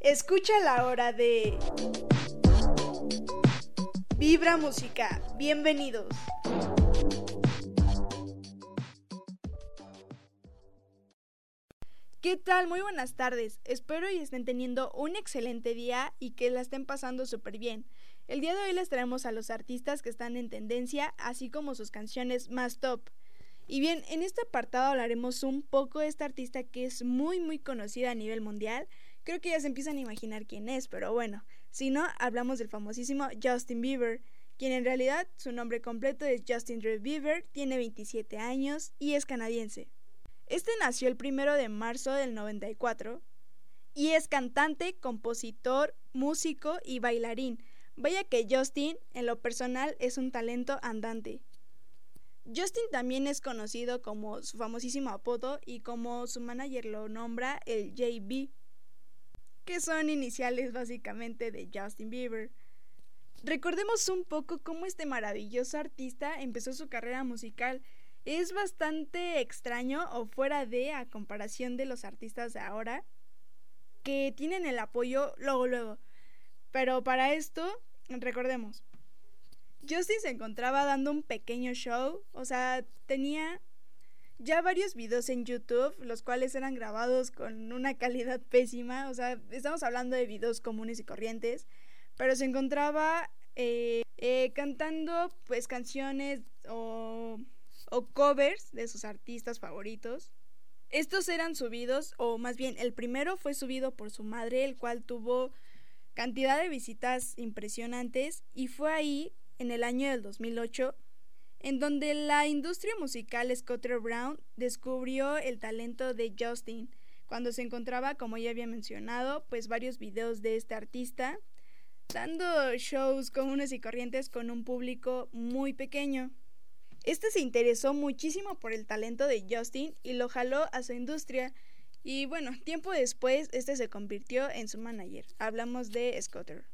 Escucha la hora de Vibra Música. Bienvenidos. ¿Qué tal? Muy buenas tardes. Espero y estén teniendo un excelente día y que la estén pasando súper bien. El día de hoy les traemos a los artistas que están en tendencia, así como sus canciones más top. Y bien, en este apartado hablaremos un poco de esta artista que es muy muy conocida a nivel mundial Creo que ya se empiezan a imaginar quién es, pero bueno, si no, hablamos del famosísimo Justin Bieber, quien en realidad su nombre completo es Justin Drew Bieber, tiene 27 años y es canadiense. Este nació el primero de marzo del 94 y es cantante, compositor, músico y bailarín. Vaya que Justin, en lo personal, es un talento andante. Justin también es conocido como su famosísimo apodo y como su manager lo nombra el JB que son iniciales básicamente de Justin Bieber. Recordemos un poco cómo este maravilloso artista empezó su carrera musical. Es bastante extraño o fuera de a comparación de los artistas de ahora que tienen el apoyo luego luego. Pero para esto, recordemos, Justin se encontraba dando un pequeño show, o sea, tenía ya varios videos en YouTube, los cuales eran grabados con una calidad pésima, o sea, estamos hablando de videos comunes y corrientes, pero se encontraba eh, eh, cantando pues canciones o, o covers de sus artistas favoritos. Estos eran subidos, o más bien el primero fue subido por su madre, el cual tuvo cantidad de visitas impresionantes y fue ahí, en el año del 2008, en donde la industria musical Scotter Brown descubrió el talento de Justin, cuando se encontraba, como ya había mencionado, pues varios videos de este artista, dando shows comunes y corrientes con un público muy pequeño. Este se interesó muchísimo por el talento de Justin y lo jaló a su industria. Y bueno, tiempo después, este se convirtió en su manager. Hablamos de Scotter.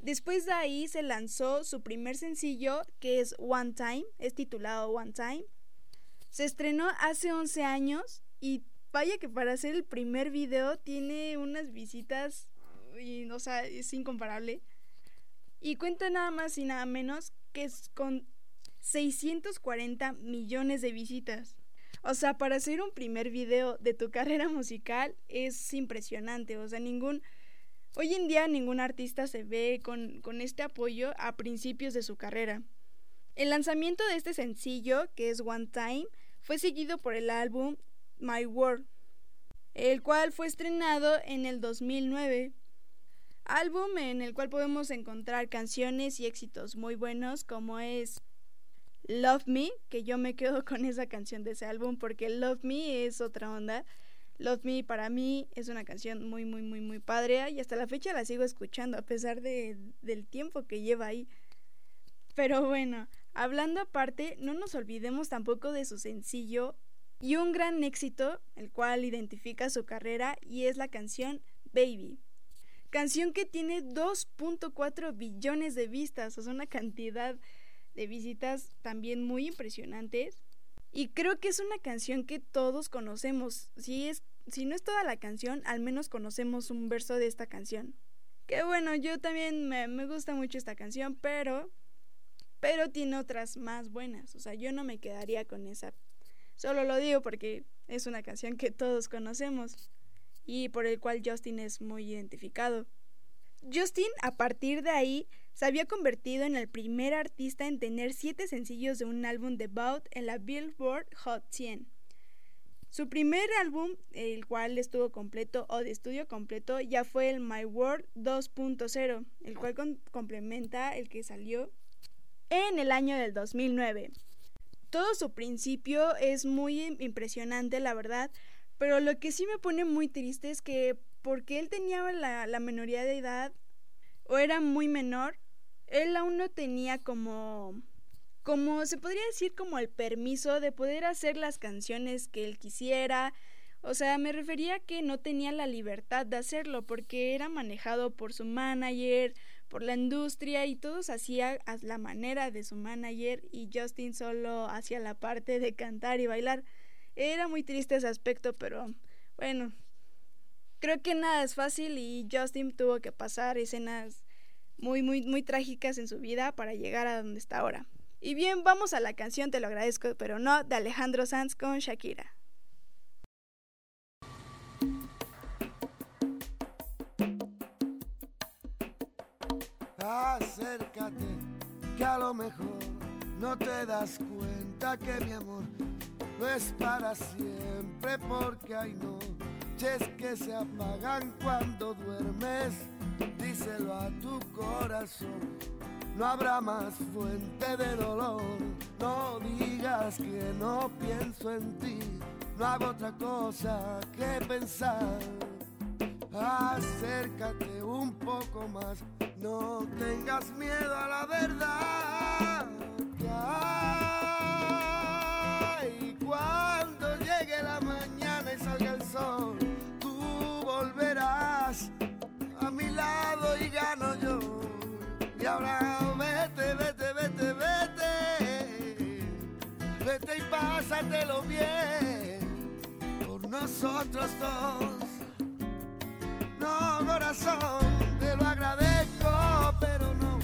Después de ahí se lanzó su primer sencillo que es One Time, es titulado One Time. Se estrenó hace 11 años y vaya que para hacer el primer video tiene unas visitas, y, o sea, es incomparable. Y cuenta nada más y nada menos que es con 640 millones de visitas. O sea, para hacer un primer video de tu carrera musical es impresionante. O sea, ningún Hoy en día ningún artista se ve con, este apoyo a principios de su carrera. El lanzamiento de este sencillo, que es One Time, fue seguido por el álbum My World, el cual fue estrenado en el 2009. Álbum en el cual podemos encontrar canciones y éxitos muy buenos como es Love Me, que yo me quedo con esa canción de ese álbum porque Love Me es otra onda. Love Me para mí es una canción muy, muy, muy, muy padre y hasta la fecha la sigo escuchando a pesar de, del tiempo que lleva ahí. Pero bueno, hablando aparte, no nos olvidemos tampoco de su sencillo y un gran éxito, el cual identifica su carrera y es la canción Baby. Canción que tiene 2.4 billones de vistas, o sea, una cantidad de visitas también muy impresionantes. Y creo que es una canción que todos conocemos. Si, es, si no es toda la canción, al menos conocemos un verso de esta canción. Que bueno, yo también me, me gusta mucho esta canción, pero, pero tiene otras más buenas. O sea, yo no me quedaría con esa. Solo lo digo porque es una canción que todos conocemos y por el cual Justin es muy identificado. Justin, a partir de ahí, se había convertido en el primer artista en tener siete sencillos de un álbum debut en la Billboard Hot 100. Su primer álbum, el cual estuvo completo o de estudio completo, ya fue el My World 2.0, el cual complementa el que salió en el año del 2009. Todo su principio es muy impresionante, la verdad, pero lo que sí me pone muy triste es que porque él tenía la, la menoría de edad o era muy menor, él aún no tenía como como se podría decir como el permiso de poder hacer las canciones que él quisiera. O sea, me refería a que no tenía la libertad de hacerlo porque era manejado por su manager, por la industria y todos hacía a la manera de su manager y Justin solo hacía la parte de cantar y bailar. Era muy triste ese aspecto, pero bueno, Creo que nada es fácil y Justin tuvo que pasar escenas muy, muy, muy trágicas en su vida para llegar a donde está ahora. Y bien, vamos a la canción Te lo agradezco, pero no, de Alejandro Sanz con Shakira. Acércate, que a lo mejor no te das cuenta que mi amor no es para siempre porque hay noches que se apagan cuando duermes. Díselo a tu corazón, no habrá más fuente de dolor. No digas que no pienso en ti, no hago otra cosa que pensar. Acércate un poco más, no tengas miedo a la verdad. Y cuando llegue la mañana y salga el sol, tú volverás y gano yo. Y ahora vete, vete, vete, vete. Vete y pásatelo bien por nosotros dos. No, corazón, te lo agradezco, pero no.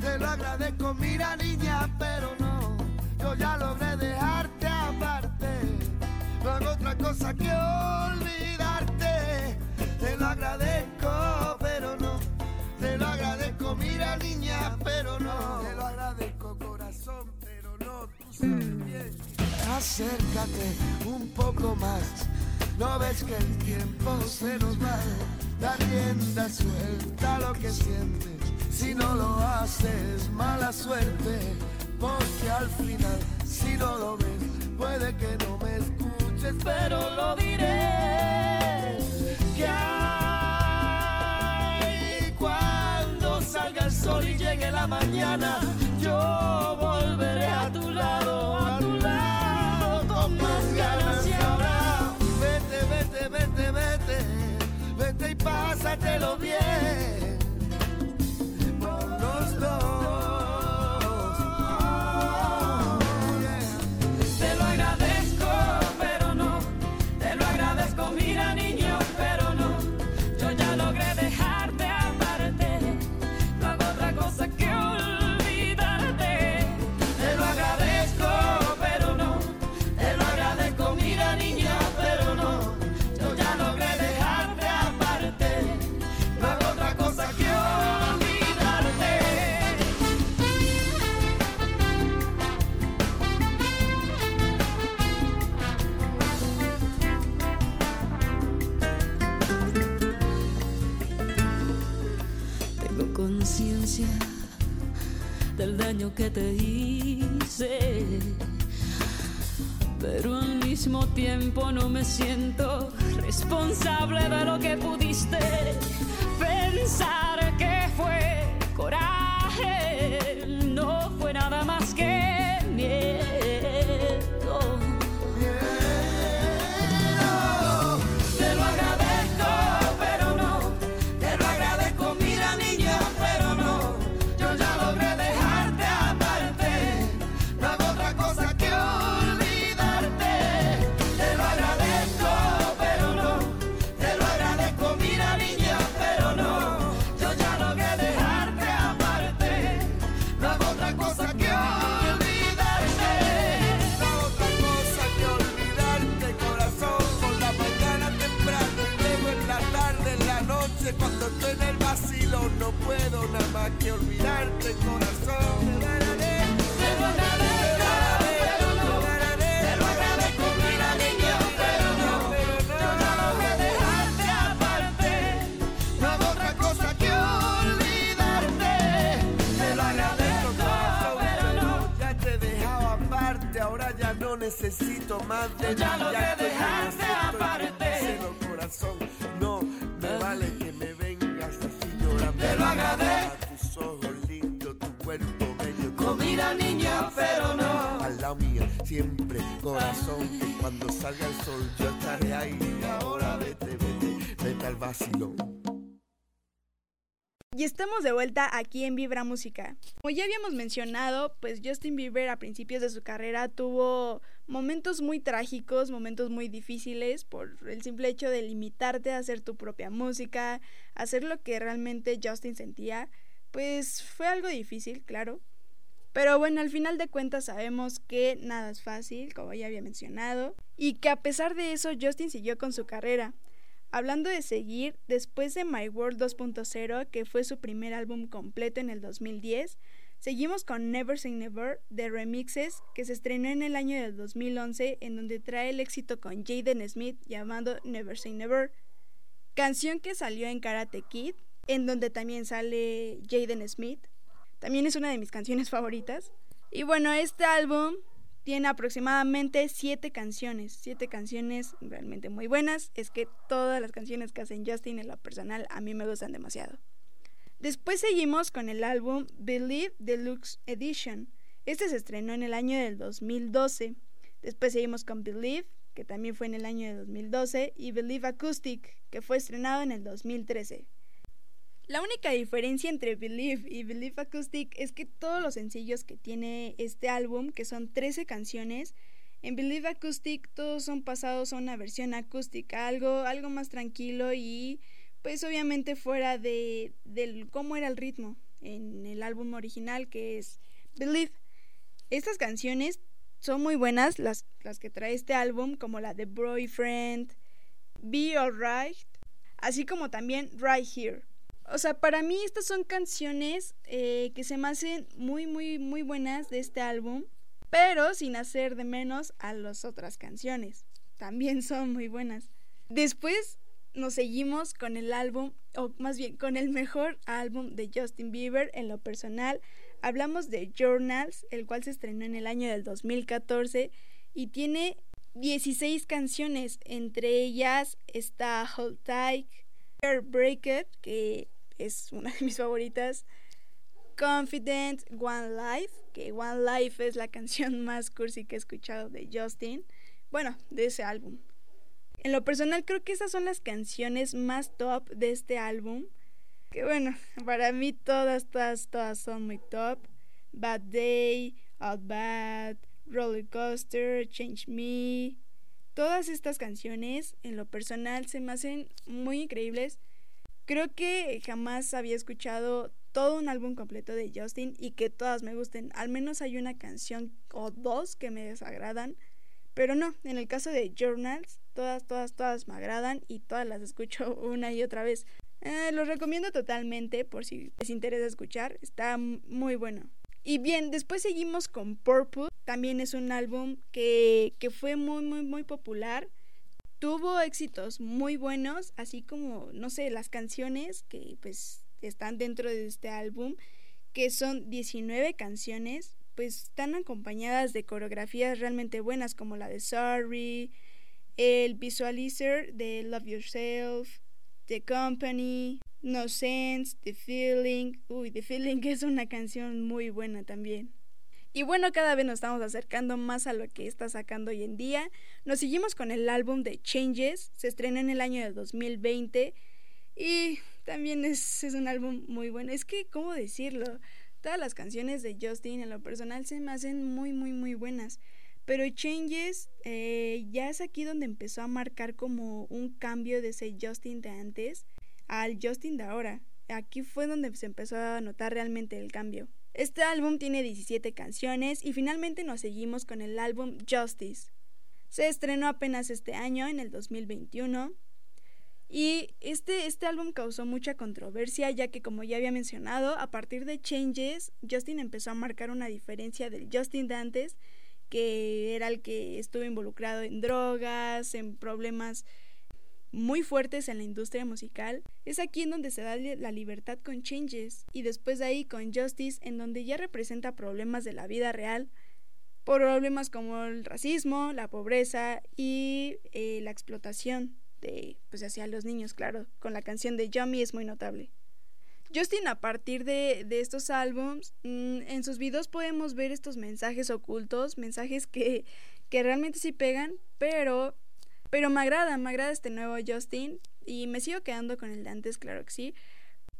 Te lo agradezco, mira niña, pero no. Yo ya logré dejarte aparte. No hago otra cosa que olvidarte. Acércate un poco más. No ves que el tiempo se nos va. La rienda suelta lo que sientes. Si no lo haces, mala suerte. Porque al final, si no lo ves, puede que no me escuches, pero lo diré. Que hay cuando salga el sol y llegue la mañana, pásatelo bien. Vuelta aquí en Vibra Música. Como ya habíamos mencionado, pues Justin Bieber a principios de su carrera tuvo momentos muy trágicos, momentos muy difíciles por el simple hecho de limitarte a hacer tu propia música, hacer lo que realmente Justin sentía, pues fue algo difícil, claro. Pero bueno, al final de cuentas sabemos que nada es fácil, como ya había mencionado, y que a pesar de eso Justin siguió con su carrera. Hablando de seguir, después de My World 2.0, que fue su primer álbum completo en el 2010, seguimos con Never Say Never de Remixes, que se estrenó en el año del 2011, en donde trae el éxito con Jaden Smith llamado Never Say Never, canción que salió en Karate Kid, en donde también sale Jaden Smith. También es una de mis canciones favoritas. Y bueno, este álbum tiene aproximadamente siete canciones, siete canciones realmente muy buenas. Es que todas las canciones que hacen Justin en lo personal a mí me gustan demasiado. Después seguimos con el álbum Believe Deluxe Edition. Este se estrenó en el año del 2012. Después seguimos con Believe, que también fue en el año de 2012, y Believe Acoustic, que fue estrenado en el 2013. La única diferencia entre Believe y Believe Acoustic es que todos los sencillos que tiene este álbum, que son 13 canciones, en Believe Acoustic todos son pasados a una versión acústica, algo, algo más tranquilo y pues obviamente fuera de del cómo era el ritmo en el álbum original que es Believe. Estas canciones son muy buenas, las, las que trae este álbum, como la de Boyfriend, Be Alright, así como también Right Here. O sea, para mí estas son canciones eh, que se me hacen muy, muy, muy buenas de este álbum, pero sin hacer de menos a las otras canciones. También son muy buenas. Después nos seguimos con el álbum, o más bien con el mejor álbum de Justin Bieber en lo personal. Hablamos de Journals, el cual se estrenó en el año del 2014 y tiene 16 canciones, entre ellas está Hold Tight, Break que es una de mis favoritas. Confident One Life, que One Life es la canción más cursi que he escuchado de Justin. Bueno, de ese álbum. En lo personal creo que esas son las canciones más top de este álbum. Que bueno, para mí todas, todas, todas son muy top. Bad Day, Out Bad, Roller Coaster, Change Me. Todas estas canciones en lo personal se me hacen muy increíbles. Creo que jamás había escuchado todo un álbum completo de Justin y que todas me gusten. Al menos hay una canción o dos que me desagradan. Pero no, en el caso de Journals, todas, todas, todas me agradan y todas las escucho una y otra vez. Eh, los recomiendo totalmente por si les interesa escuchar. Está muy bueno. Y bien, después seguimos con Purple. También es un álbum que, que fue muy, muy, muy popular tuvo éxitos muy buenos, así como, no sé, las canciones que pues están dentro de este álbum, que son 19 canciones, pues están acompañadas de coreografías realmente buenas como la de Sorry, el Visualizer de Love Yourself, The Company, No Sense, The Feeling. Uy, The Feeling es una canción muy buena también. Y bueno, cada vez nos estamos acercando más a lo que está sacando hoy en día. Nos seguimos con el álbum de Changes, se estrenó en el año de 2020 y también es, es un álbum muy bueno. Es que, ¿cómo decirlo? Todas las canciones de Justin en lo personal se me hacen muy, muy, muy buenas. Pero Changes eh, ya es aquí donde empezó a marcar como un cambio de ese Justin de antes al Justin de ahora. Aquí fue donde se empezó a notar realmente el cambio. Este álbum tiene 17 canciones y finalmente nos seguimos con el álbum Justice. Se estrenó apenas este año, en el 2021. Y este, este álbum causó mucha controversia ya que como ya había mencionado, a partir de Changes, Justin empezó a marcar una diferencia del Justin de antes, que era el que estuvo involucrado en drogas, en problemas muy fuertes en la industria musical, es aquí en donde se da la libertad con Changes y después de ahí con Justice en donde ya representa problemas de la vida real, problemas como el racismo, la pobreza y eh, la explotación de pues hacia los niños, claro, con la canción de Yummy es muy notable. Justin a partir de, estos álbums, mm, en sus videos podemos ver estos mensajes ocultos, mensajes que, que realmente sí pegan, pero pero me agrada, me agrada este nuevo Justin y me sigo quedando con el de antes, claro que sí.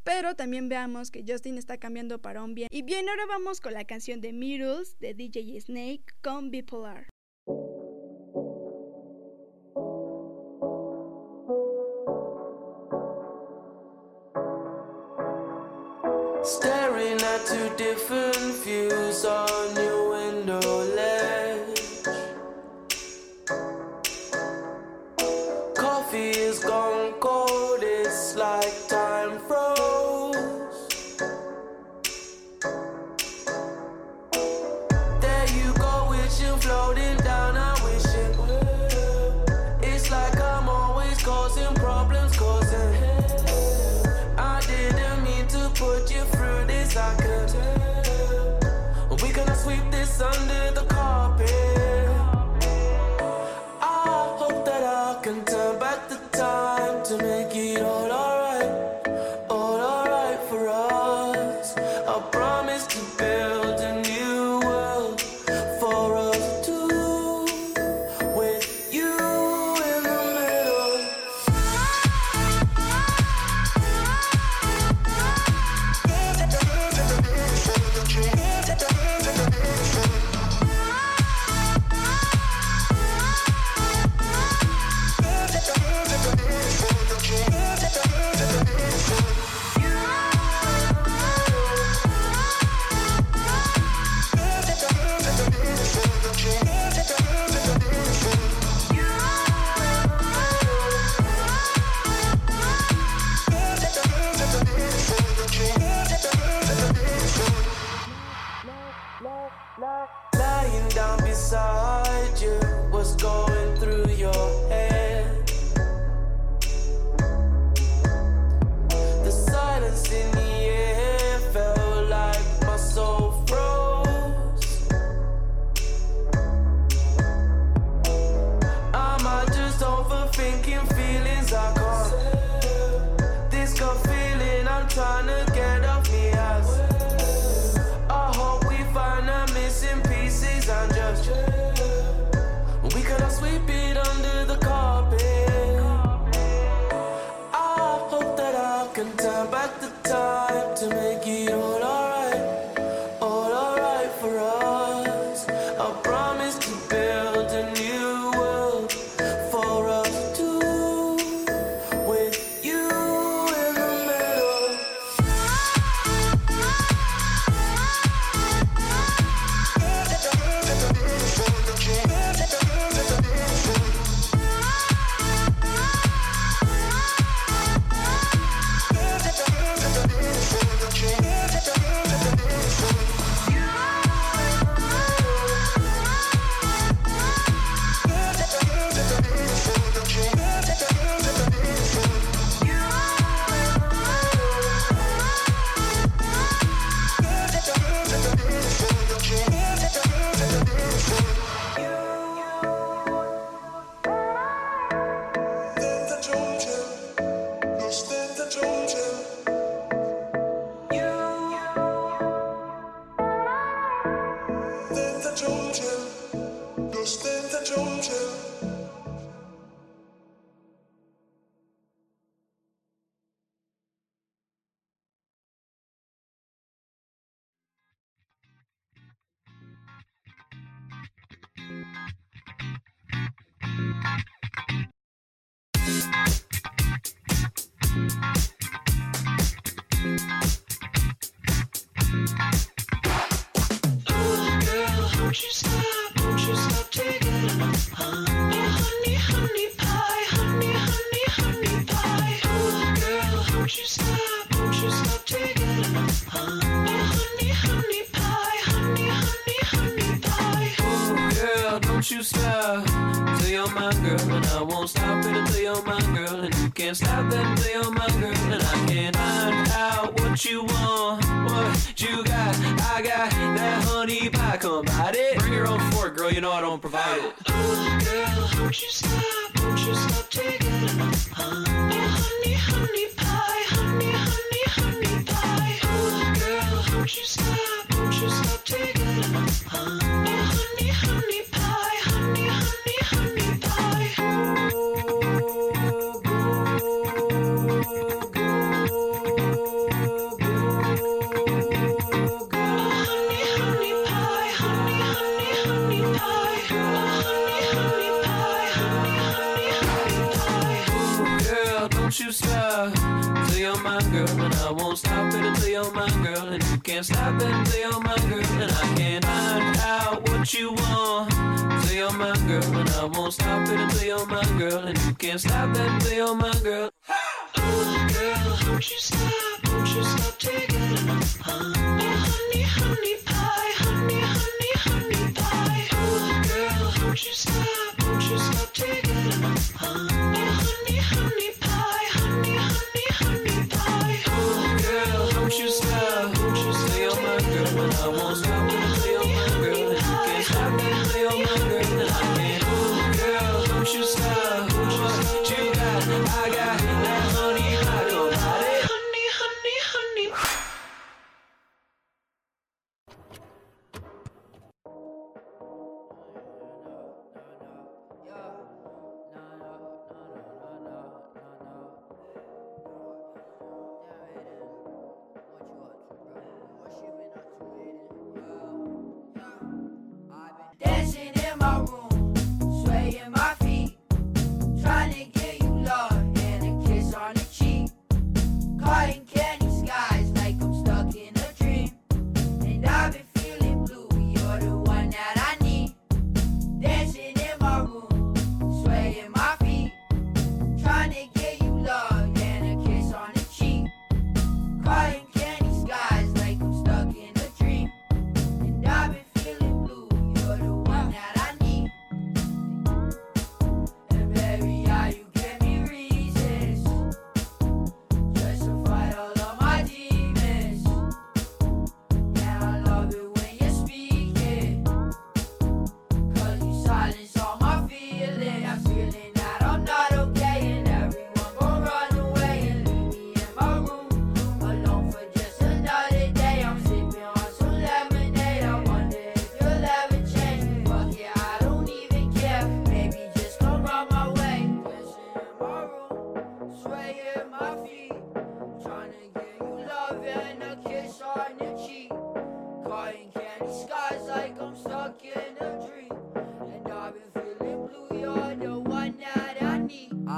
Pero también veamos que Justin está cambiando para un bien. Y bien, ahora vamos con la canción de Mirrors de DJ Snake con Bipolar. Staring at two different views on you. can't stop that play on my girl, and I can't find out what you want, what you got. I got that honey pie, come bite it. Bring your own fork, girl, you know I don't provide it. Oh, girl, won't you stop, Won't you stop taking it. can't stop until you're my girl, and I can't find out what you want. Until you're my girl, and I won't stop it until you're my girl, and you can't stop and until you're my girl. Oh, girl, don't you stop, don't you stop to get enough. Huh?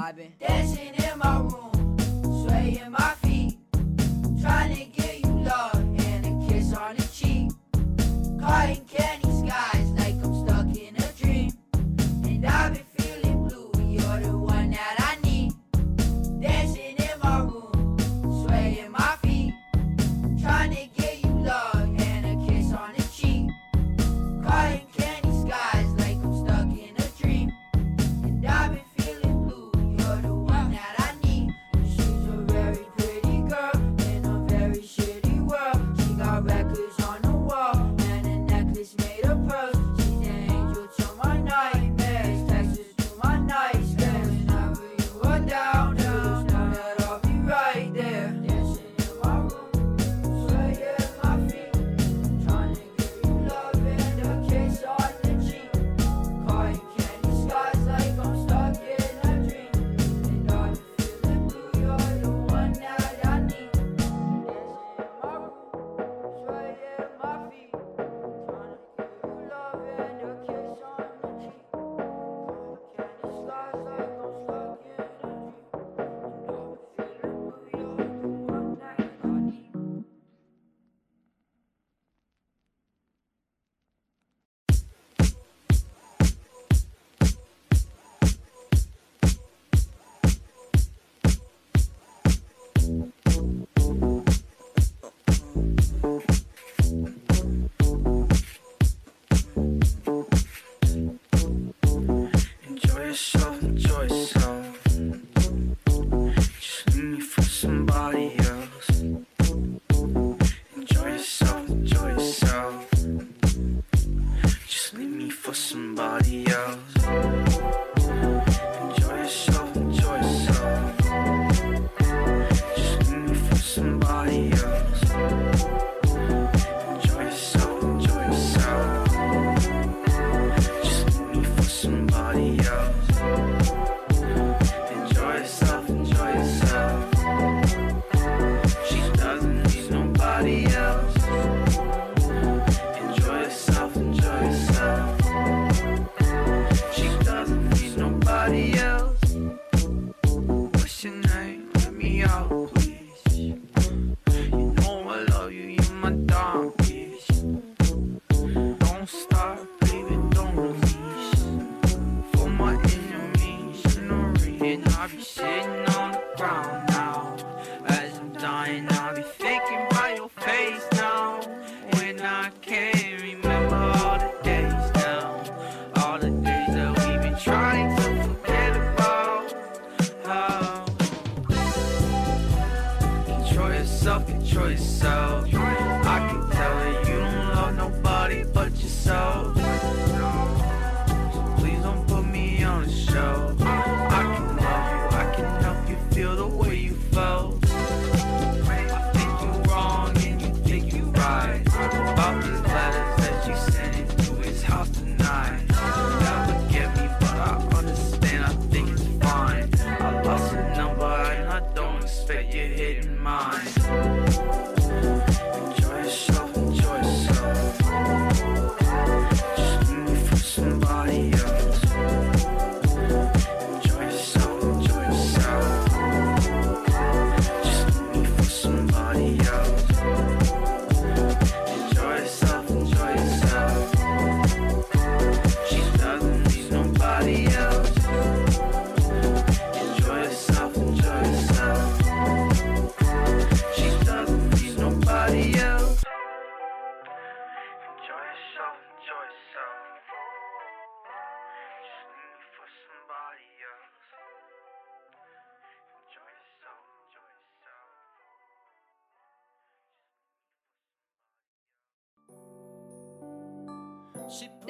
vibing. Dashing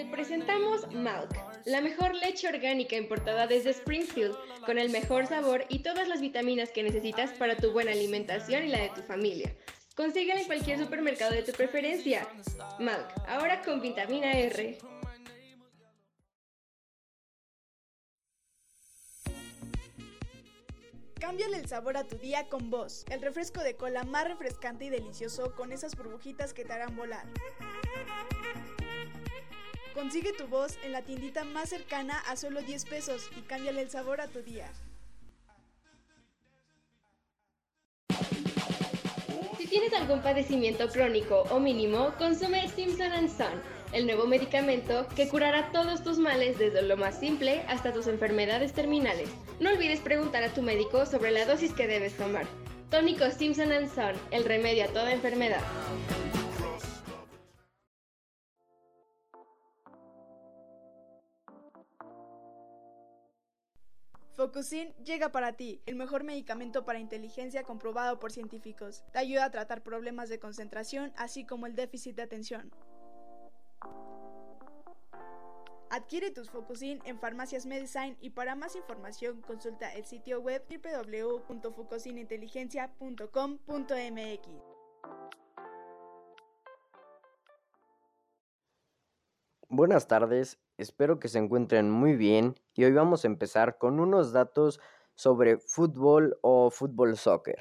Te presentamos Milk, la mejor leche orgánica importada desde Springfield, con el mejor sabor y todas las vitaminas que necesitas para tu buena alimentación y la de tu familia. Consíguela en cualquier supermercado de tu preferencia. Milk, ahora con vitamina R. Cámbiale el sabor a tu día con Voz, el refresco de cola más refrescante y delicioso con esas burbujitas que te harán volar. Consigue tu voz en la tiendita más cercana a solo 10 pesos y cámbiale el sabor a tu día. Si tienes algún padecimiento crónico o mínimo, consume Simpson Son, el nuevo medicamento que curará todos tus males desde lo más simple hasta tus enfermedades terminales. No olvides preguntar a tu médico sobre la dosis que debes tomar. Tónico Simpson Son, el remedio a toda enfermedad. Focusin llega para ti, el mejor medicamento para inteligencia comprobado por científicos. Te ayuda a tratar problemas de concentración, así como el déficit de atención. Adquiere tus Focusin en Farmacias Medicine y para más información consulta el sitio web www.focusininteligencia.com.mx. Buenas tardes, espero que se encuentren muy bien y hoy vamos a empezar con unos datos sobre fútbol o fútbol soccer.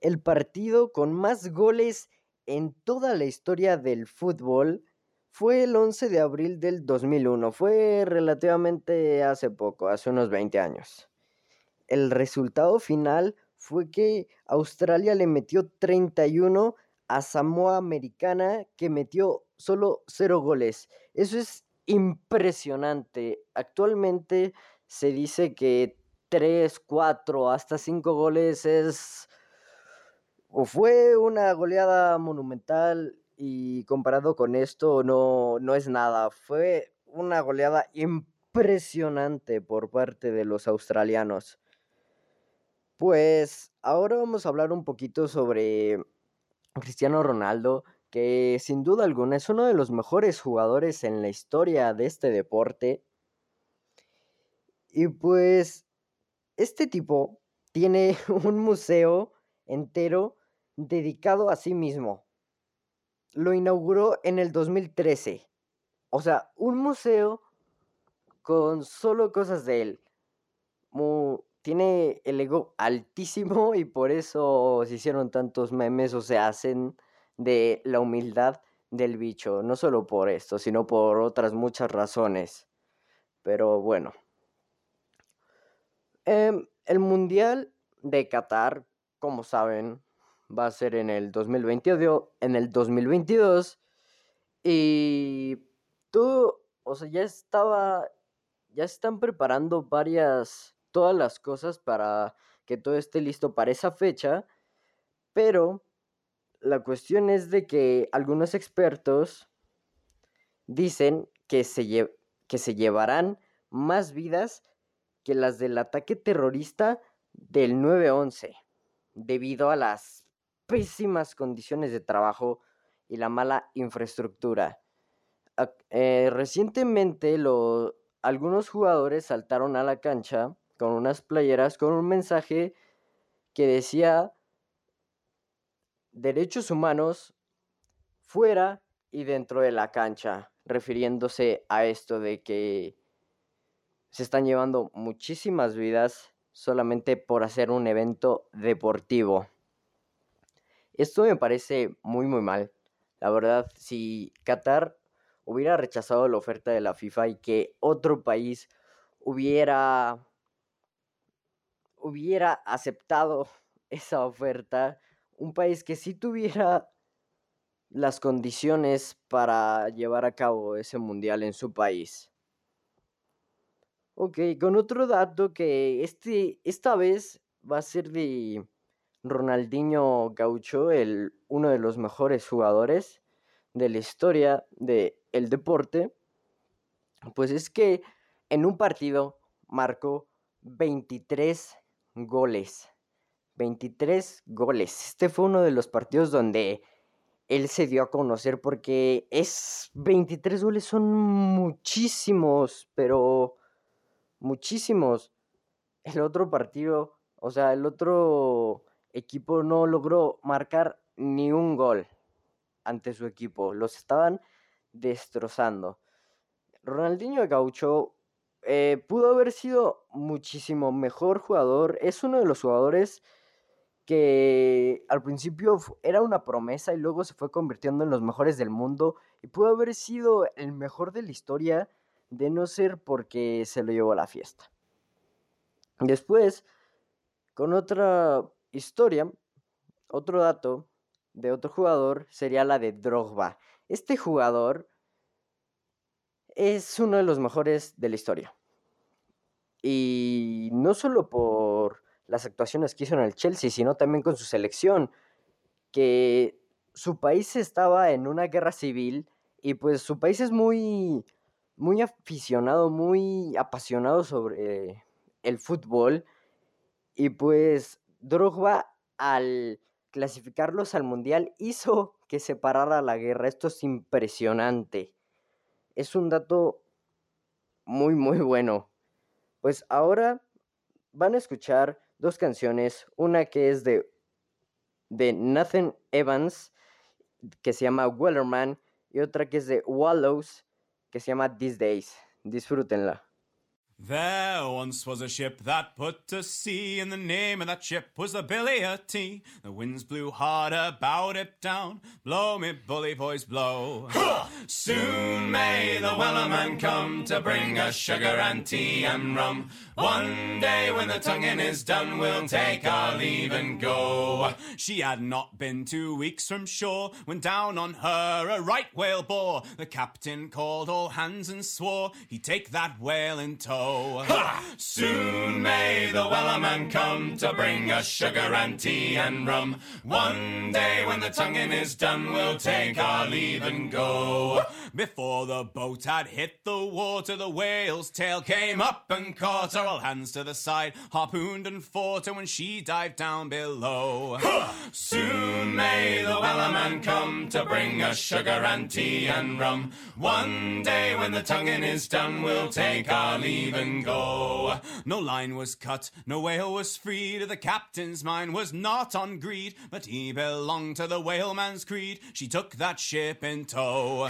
El partido con más goles en toda la historia del fútbol fue el 11 de abril del 2001, fue relativamente hace poco, hace unos 20 años. El resultado final fue que Australia le metió 31 a Samoa Americana que metió solo 0 goles. Eso es impresionante. Actualmente se dice que 3, 4, hasta 5 goles es... o fue una goleada monumental y comparado con esto no, no es nada. Fue una goleada impresionante por parte de los australianos. Pues ahora vamos a hablar un poquito sobre Cristiano Ronaldo, que sin duda alguna es uno de los mejores jugadores en la historia de este deporte. Y pues este tipo tiene un museo entero dedicado a sí mismo. Lo inauguró en el 2013. O sea, un museo con solo cosas de él. Tiene el ego altísimo y por eso se hicieron tantos memes o se hacen de la humildad del bicho. No solo por esto, sino por otras muchas razones. Pero bueno. Em, el mundial de Qatar, como saben, va a ser en el 2022, en el 2022 y todo, o sea, ya estaba ya están preparando varias todas las cosas para que todo esté listo para esa fecha, pero la cuestión es de que algunos expertos dicen que se, que se llevarán más vidas que las del ataque terrorista del 9-11, debido a las pésimas condiciones de trabajo y la mala infraestructura. Eh, recientemente algunos jugadores saltaron a la cancha con unas playeras con un mensaje que decía derechos humanos fuera y dentro de la cancha, refiriéndose a esto de que se están llevando muchísimas vidas solamente por hacer un evento deportivo. Esto me parece muy muy mal. La verdad, si Qatar hubiera rechazado la oferta de la FIFA y que otro país hubiera hubiera aceptado esa oferta, un país que sí tuviera las condiciones para llevar a cabo ese mundial en su país. Ok, con otro dato que este, esta vez va a ser de Ronaldinho Gaucho, el, uno de los mejores jugadores de la historia del deporte, pues es que en un partido marcó 23 goles. 23 goles. Este fue uno de los partidos donde él se dio a conocer porque es 23 goles son muchísimos, pero muchísimos. El otro partido, o sea, el otro equipo no logró marcar ni un gol ante su equipo. Los estaban destrozando. Ronaldinho Gaucho eh, pudo haber sido muchísimo mejor jugador. Es uno de los jugadores que al principio era una promesa y luego se fue convirtiendo en los mejores del mundo y pudo haber sido el mejor de la historia de no ser porque se lo llevó a la fiesta. Después, con otra historia, otro dato de otro jugador sería la de Drogba. Este jugador es uno de los mejores de la historia. Y no solo por las actuaciones que hizo en el Chelsea, sino también con su selección, que su país estaba en una guerra civil y pues su país es muy, muy aficionado, muy apasionado sobre el fútbol y pues Drogba al clasificarlos al mundial hizo que se parara la guerra. Esto es impresionante. Es un dato muy muy bueno. Pues ahora van a escuchar dos canciones, una que es de de Nathan Evans que se llama Wellerman y otra que es de Wallows que se llama These Days. Disfrútenla. There once was a ship that put to sea, and the name of that ship was the Billy o' Tea. The winds blew hard about it down. Blow me, bully boys, blow. Soon may the Wellerman come to bring us sugar and tea and rum. One day when the tonguing is done, we'll take our leave and go. She had not been two weeks from shore when down on her a right whale bore. The captain called all hands and swore he'd take that whale in tow. Soon may the Wellerman come to bring us sugar and tea and rum. One day when the tonguing is done, we'll take our leave and go. Before the boat had hit the water, the whale's tail came up and caught her. All hands to the side, harpooned and fought her when she dived down below. Ha! Soon may the Wellerman come to bring us sugar and tea and rum. One day when the tonguing is done, we'll take our leave and go. No line was cut, no whale was freed. The captain's mind was not on greed, but he belonged to the whaleman's creed. She took that ship in tow.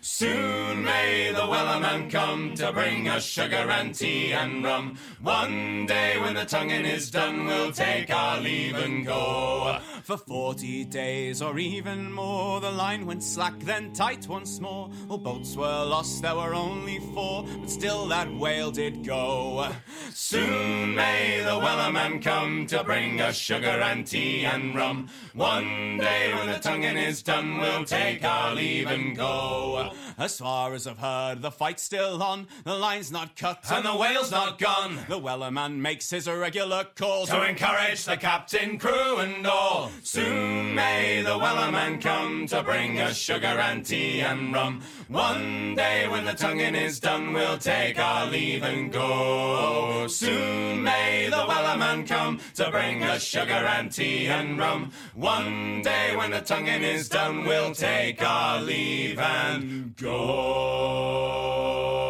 Soon may the Wellerman come to bring us sugar and tea and rum. One day when the tonguing is done, we'll take our leave and go. For forty days or even more, the line went slack, then tight once more. All boats were lost, there were only four, but still that whale did go. Soon may the Wellerman come to bring us sugar and tea and rum. One day when the tonguing is done, we'll take our leave and go. As far as I've heard, the fight's still on, the line's not cut, and the whale's not gone. The Wellerman makes his irregular calls to encourage the captain, crew, and all. Soon may the Wellerman come to bring us sugar and tea and rum. One day when the tonguing is done, we'll take our leave and go. Soon may the Wellerman come to bring us sugar and tea and rum. One day when the tonguing is done, we'll take our leave and go.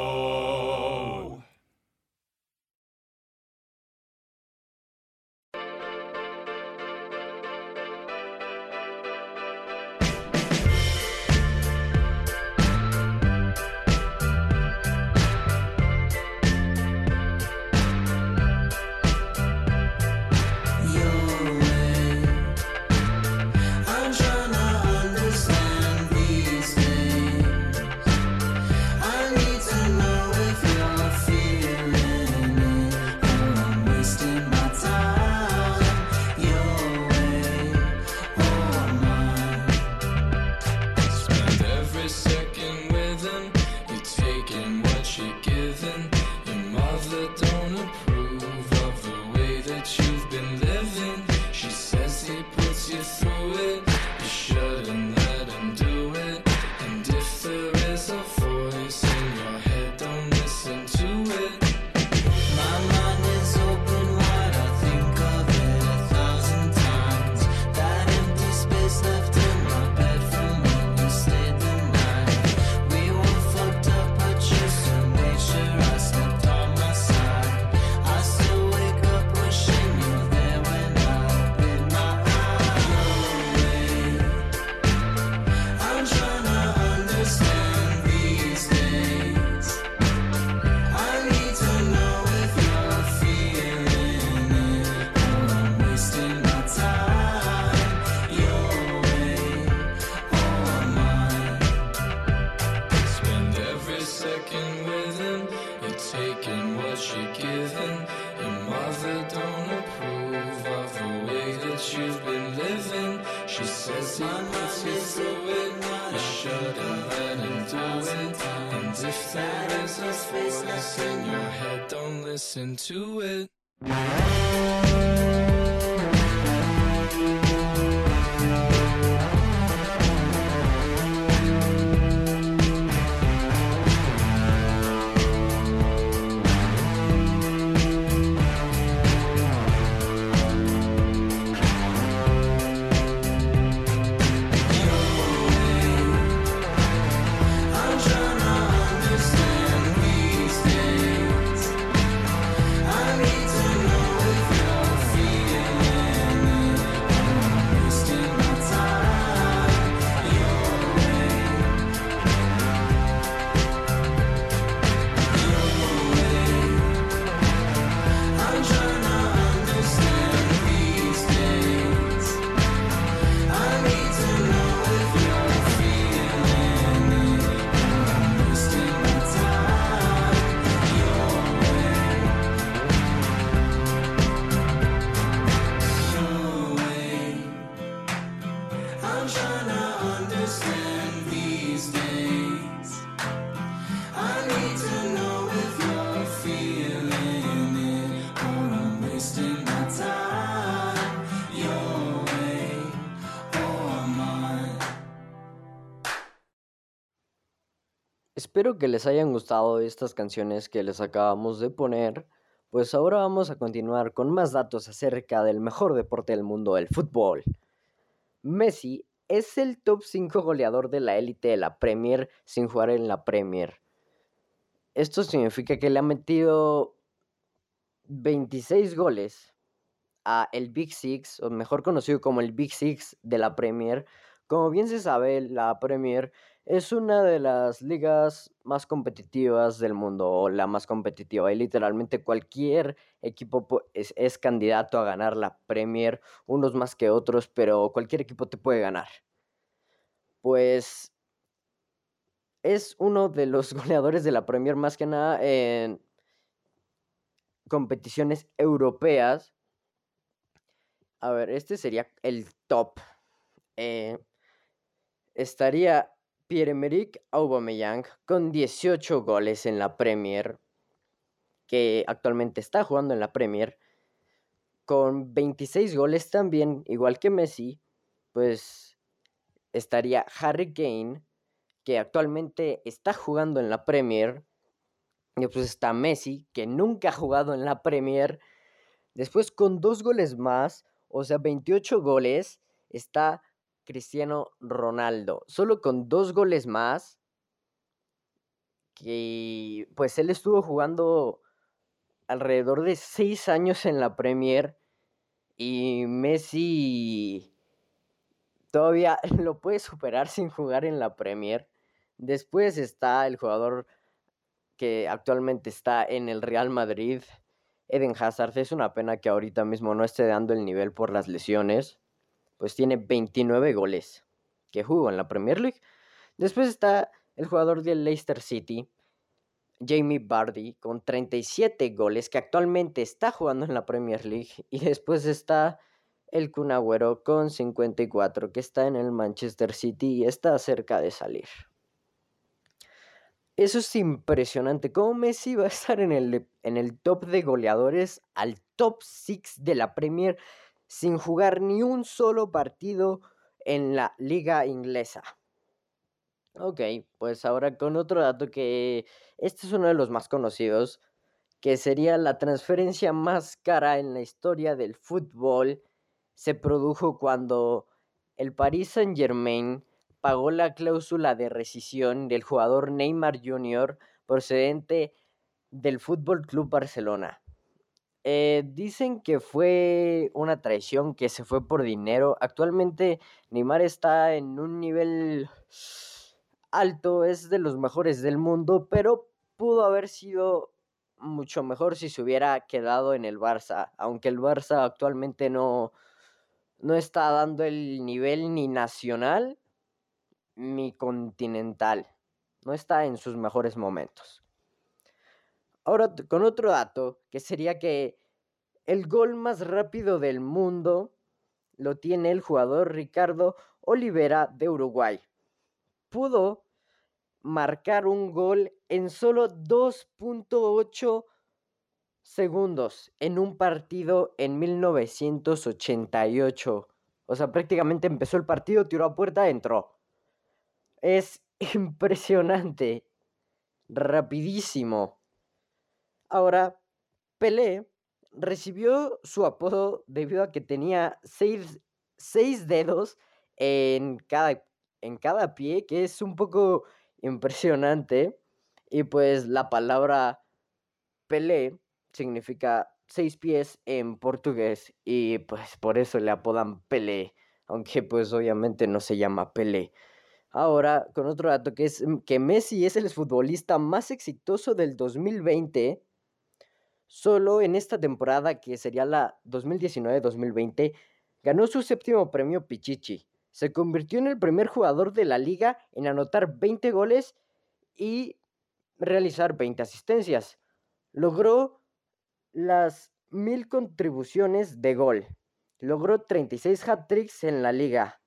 What. Your mother don't approve of the way that you've been living. She says he puts you through it. You shouldn't let him do it. And if there is a voice in your head, don't listen to it. Que les hayan gustado estas canciones que les acabamos de poner, pues ahora vamos a continuar con más datos acerca del mejor deporte del mundo, el fútbol. Messi es el top 5 goleador de la élite de la Premier sin jugar en la Premier. Esto significa que le ha metido 26 goles a el Big Six, o mejor conocido como el Big Six de la Premier. Como bien se sabe, la Premier Es una de las ligas más competitivas del mundo, o la más competitiva, y literalmente cualquier equipo es candidato a ganar la Premier, unos más que otros, pero cualquier equipo te puede ganar. Pues es uno de los goleadores de la Premier más que nada en competiciones europeas. A ver, este sería el top. Eh, estaría Pierre-Emerick Aubameyang con 18 goles en la Premier, que actualmente está jugando en la Premier, con 26 goles también, igual que Messi, pues estaría Harry Kane, que actualmente está jugando en la Premier, y pues está Messi, que nunca ha jugado en la Premier, después con dos goles más, o sea, 28 goles, está Cristiano Ronaldo, solo con dos goles más, que pues él estuvo jugando alrededor de seis años en la Premier y Messi todavía lo puede superar sin jugar en la Premier. Después está el jugador que actualmente está en el Real Madrid, Eden Hazard. Es una pena que ahorita mismo no esté dando el nivel por las lesiones pues tiene 29 goles que jugó en la Premier League. Después está el jugador del Leicester City, Jamie Vardy, con 37 goles, que actualmente está jugando en la Premier League. Y después está el Kun Agüero con 54, que está en el Manchester City y está cerca de salir. Eso es impresionante. ¿Cómo Messi va a estar en el, en el top de goleadores al top 6 de la Premier sin jugar ni un solo partido en la liga inglesa? Ok, pues ahora con otro dato que este es uno de los más conocidos, que sería la transferencia más cara en la historia del fútbol, se produjo cuando el Paris Saint Germain pagó la cláusula de rescisión del jugador Neymar Jr. procedente del Fútbol Club Barcelona. Eh, dicen que fue una traición, que se fue por dinero. Actualmente Neymar está en un nivel alto, es de los mejores del mundo, pero pudo haber sido mucho mejor si se hubiera quedado en el Barça, aunque el Barça actualmente no, no está dando el nivel ni nacional ni continental, no está en sus mejores momentos. Ahora con otro dato, que sería que el gol más rápido del mundo lo tiene el jugador Ricardo Olivera de Uruguay. Pudo marcar un gol en solo 2.8 segundos en un partido en 1988. O sea, prácticamente empezó el partido, tiró a puerta, entró. Es impresionante. Rapidísimo. Ahora, Pelé recibió su apodo debido a que tenía seis, seis dedos en cada, en cada pie, que es un poco impresionante. Y pues la palabra Pelé significa seis pies en portugués y pues por eso le apodan Pelé, aunque pues obviamente no se llama Pelé. Ahora, con otro dato que es que Messi es el futbolista más exitoso del 2020. Solo en esta temporada, que sería la 2019-2020, ganó su séptimo premio Pichichi. Se convirtió en el primer jugador de la liga en anotar 20 goles y realizar 20 asistencias. Logró las mil contribuciones de gol. Logró 36 hat-tricks en la liga.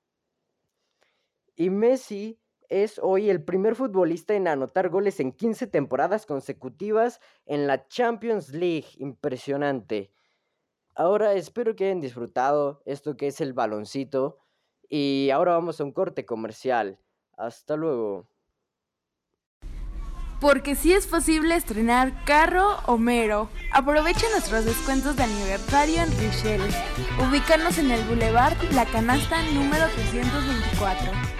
Y Messi es hoy el primer futbolista en anotar goles en 15 temporadas consecutivas en la Champions League. Impresionante. Ahora espero que hayan disfrutado esto que es el baloncito. Y ahora vamos a un corte comercial. Hasta luego. Porque sí es posible estrenar carro Homero. Aprovecha nuestros descuentos de aniversario en Richelle. Ubícanos en el Boulevard La Canasta número 324.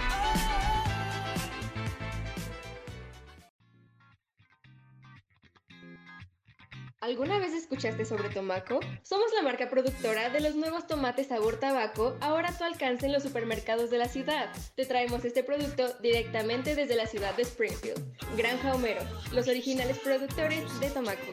¿Alguna vez escuchaste sobre Tomaco? Somos la marca productora de los nuevos tomates sabor tabaco, ahora a tu alcance en los supermercados de la ciudad. Te traemos este producto directamente desde la ciudad de Springfield. Granja Homero, los originales productores de Tomaco.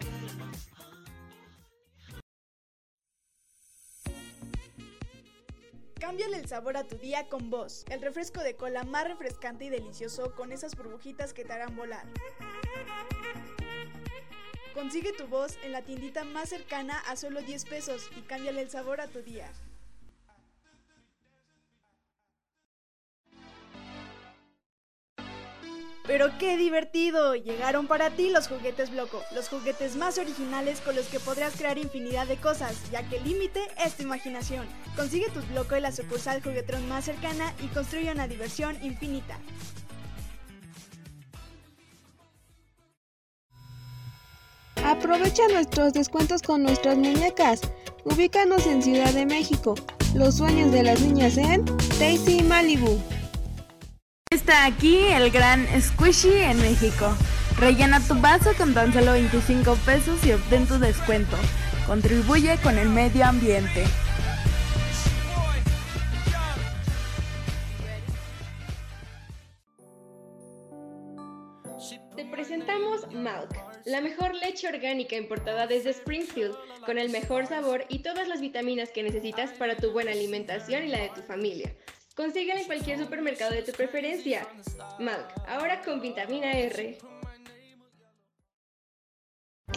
Cámbiale el sabor a tu día con Voz, el refresco de cola más refrescante y delicioso con esas burbujitas que te harán volar. Consigue tu voz en la tiendita más cercana a solo 10 pesos y cámbiale el sabor a tu día. Pero qué divertido, llegaron para ti los juguetes Bloco, los juguetes más originales con los que podrás crear infinidad de cosas, ya que el límite es tu imaginación. Consigue tus Bloco en la sucursal juguetrón más cercana y construye una diversión infinita. Aprovecha nuestros descuentos con nuestras muñecas. Ubícanos en Ciudad de México. Los sueños de las niñas en Daisy Malibu. Está aquí el gran Squishy en México. Rellena tu vaso con tan solo 25 pesos y obtén tu descuento. Contribuye con el medio ambiente. Te presentamos Malk, la mejor leche orgánica importada desde Springfield, con el mejor sabor y todas las vitaminas que necesitas para tu buena alimentación y la de tu familia. Consíguela en cualquier supermercado de tu preferencia. Malk, ahora con vitamina R.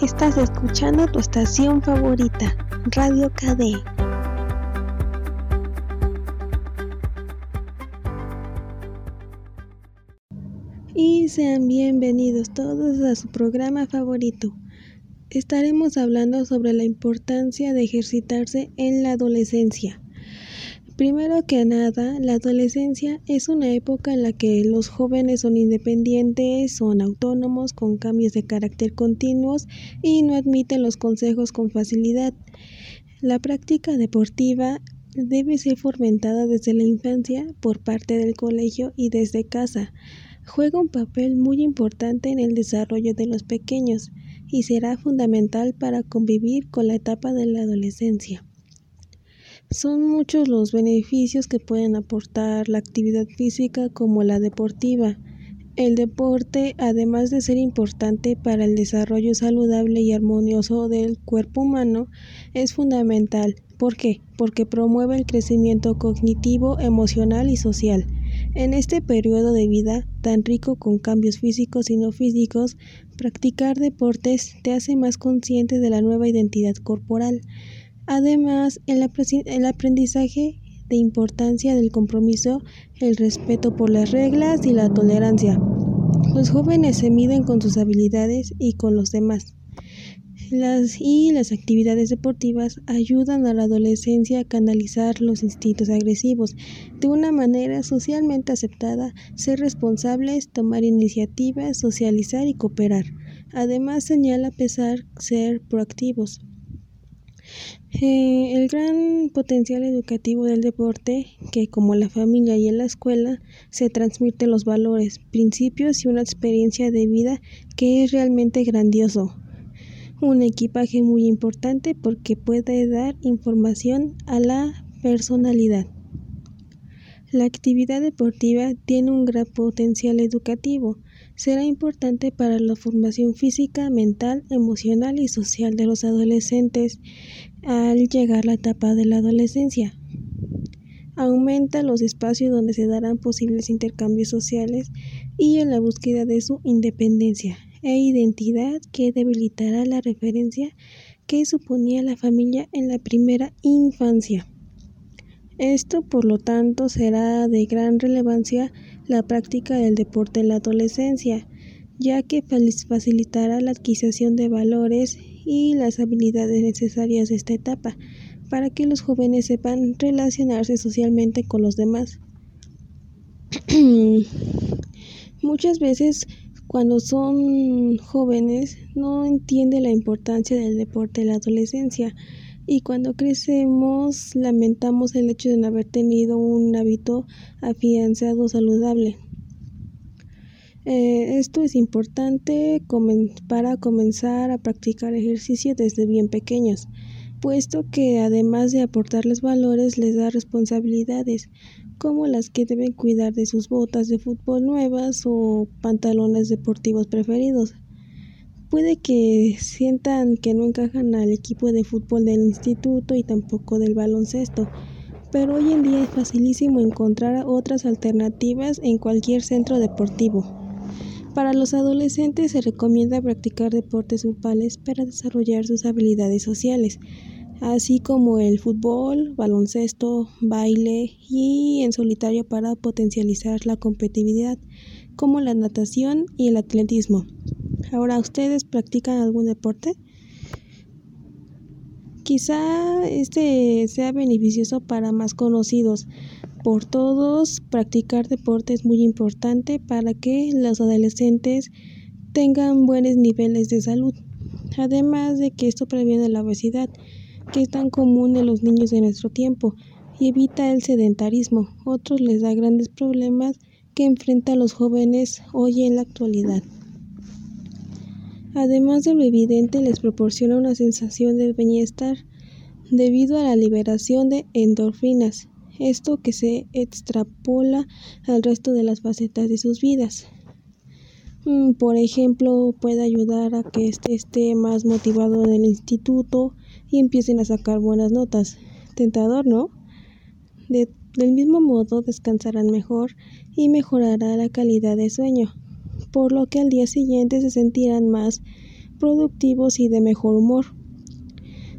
Estás escuchando tu estación favorita, Radio KD. Y sean bienvenidos todos a su programa favorito. Estaremos hablando sobre la importancia de ejercitarse en la adolescencia. Primero que nada, la adolescencia es una época en la que los jóvenes son independientes, son autónomos, con cambios de carácter continuos y no admiten los consejos con facilidad. La práctica deportiva debe ser fomentada desde la infancia por parte del colegio y desde casa. Juega un papel muy importante en el desarrollo de los pequeños y será fundamental para convivir con la etapa de la adolescencia. Son muchos los beneficios que pueden aportar la actividad física como la deportiva. El deporte, además de ser importante para el desarrollo saludable y armonioso del cuerpo humano, es fundamental. ¿Por qué? Porque promueve el crecimiento cognitivo, emocional y social. En este periodo de vida tan rico con cambios físicos y no físicos, practicar deportes te hace más consciente de la nueva identidad corporal. Además, el, aprendizaje de importancia del compromiso, el respeto por las reglas y la tolerancia. Los jóvenes se miden con sus habilidades y con los demás. Las, y las actividades deportivas ayudan a la adolescencia a canalizar los instintos agresivos de una manera socialmente aceptada, ser responsables, tomar iniciativas, socializar y cooperar. Además señala pesar ser proactivos. Eh, el gran potencial educativo del deporte, que como la familia y en la escuela, se transmite los valores, principios y una experiencia de vida que es realmente grandioso. Un equipaje muy importante porque puede dar información a la personalidad. La actividad deportiva tiene un gran potencial educativo. Será importante para la formación física, mental, emocional y social de los adolescentes al llegar la etapa de la adolescencia. Aumenta los espacios donde se darán posibles intercambios sociales y en la búsqueda de su independencia e identidad que debilitará la referencia que suponía la familia en la primera infancia. Esto, por lo tanto, será de gran relevancia la práctica del deporte en la adolescencia, ya que facilitará la adquisición de valores y las habilidades necesarias de esta etapa para que los jóvenes sepan relacionarse socialmente con los demás. Muchas veces cuando son jóvenes no entienden la importancia del deporte en la adolescencia y cuando crecemos lamentamos el hecho de no haber tenido un hábito afianzado saludable. Eh, esto es importante para comenzar a practicar ejercicio desde bien pequeños, puesto que además de aportarles valores les da responsabilidades, como las que deben cuidar de sus botas de fútbol nuevas o pantalones deportivos preferidos. Puede que sientan que no encajan al equipo de fútbol del instituto y tampoco del baloncesto, pero hoy en día es facilísimo encontrar otras alternativas en cualquier centro deportivo. Para los adolescentes se recomienda practicar deportes grupales para desarrollar sus habilidades sociales, así como el fútbol, baloncesto, baile y en solitario para potencializar la competitividad, como la natación y el atletismo. Ahora, ¿ustedes practican algún deporte? Quizá este sea beneficioso para más conocidos. Por todos, practicar deporte es muy importante para que los adolescentes tengan buenos niveles de salud. Además de que esto previene la obesidad, que es tan común en los niños de nuestro tiempo, y evita el sedentarismo. Otros les da grandes problemas que enfrentan los jóvenes hoy en la actualidad. Además de lo evidente, les proporciona una sensación de bienestar debido a la liberación de endorfinas, esto que se extrapola al resto de las facetas de sus vidas. Mm, Por ejemplo, puede ayudar a que este esté más motivado en el instituto y empiecen a sacar buenas notas. Tentador, ¿no? De- del mismo modo, descansarán mejor y mejorará la calidad de sueño, por lo que al día siguiente se sentirán más productivos y de mejor humor.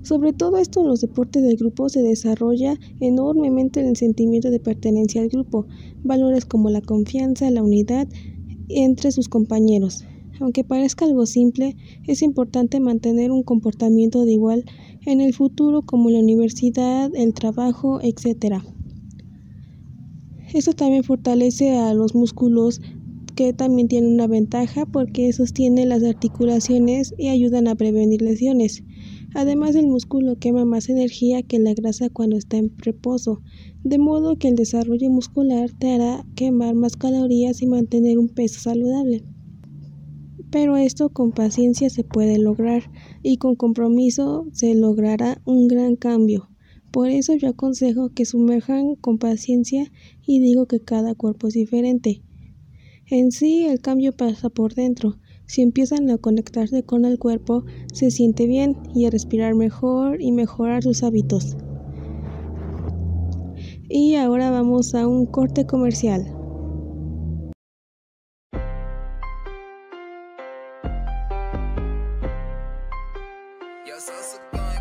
Sobre todo esto en los deportes del grupo se desarrolla enormemente el sentimiento de pertenencia al grupo, valores como la confianza, la unidad entre sus compañeros. Aunque parezca algo simple, es importante mantener un comportamiento de igual en el futuro como la universidad, el trabajo, etc. Esto también fortalece a los músculos que también tienen una ventaja porque sostienen las articulaciones y ayudan a prevenir lesiones. Además, el músculo quema más energía que la grasa cuando está en reposo, de modo que el desarrollo muscular te hará quemar más calorías y mantener un peso saludable. Pero esto con paciencia se puede lograr y con compromiso se logrará un gran cambio. Por eso yo aconsejo que sumerjan con paciencia y digo que cada cuerpo es diferente. En sí el cambio pasa por dentro. Si empiezan a conectarse con el cuerpo, se siente bien y a respirar mejor y mejorar sus hábitos. Y ahora vamos a un corte comercial. eu sou suponho.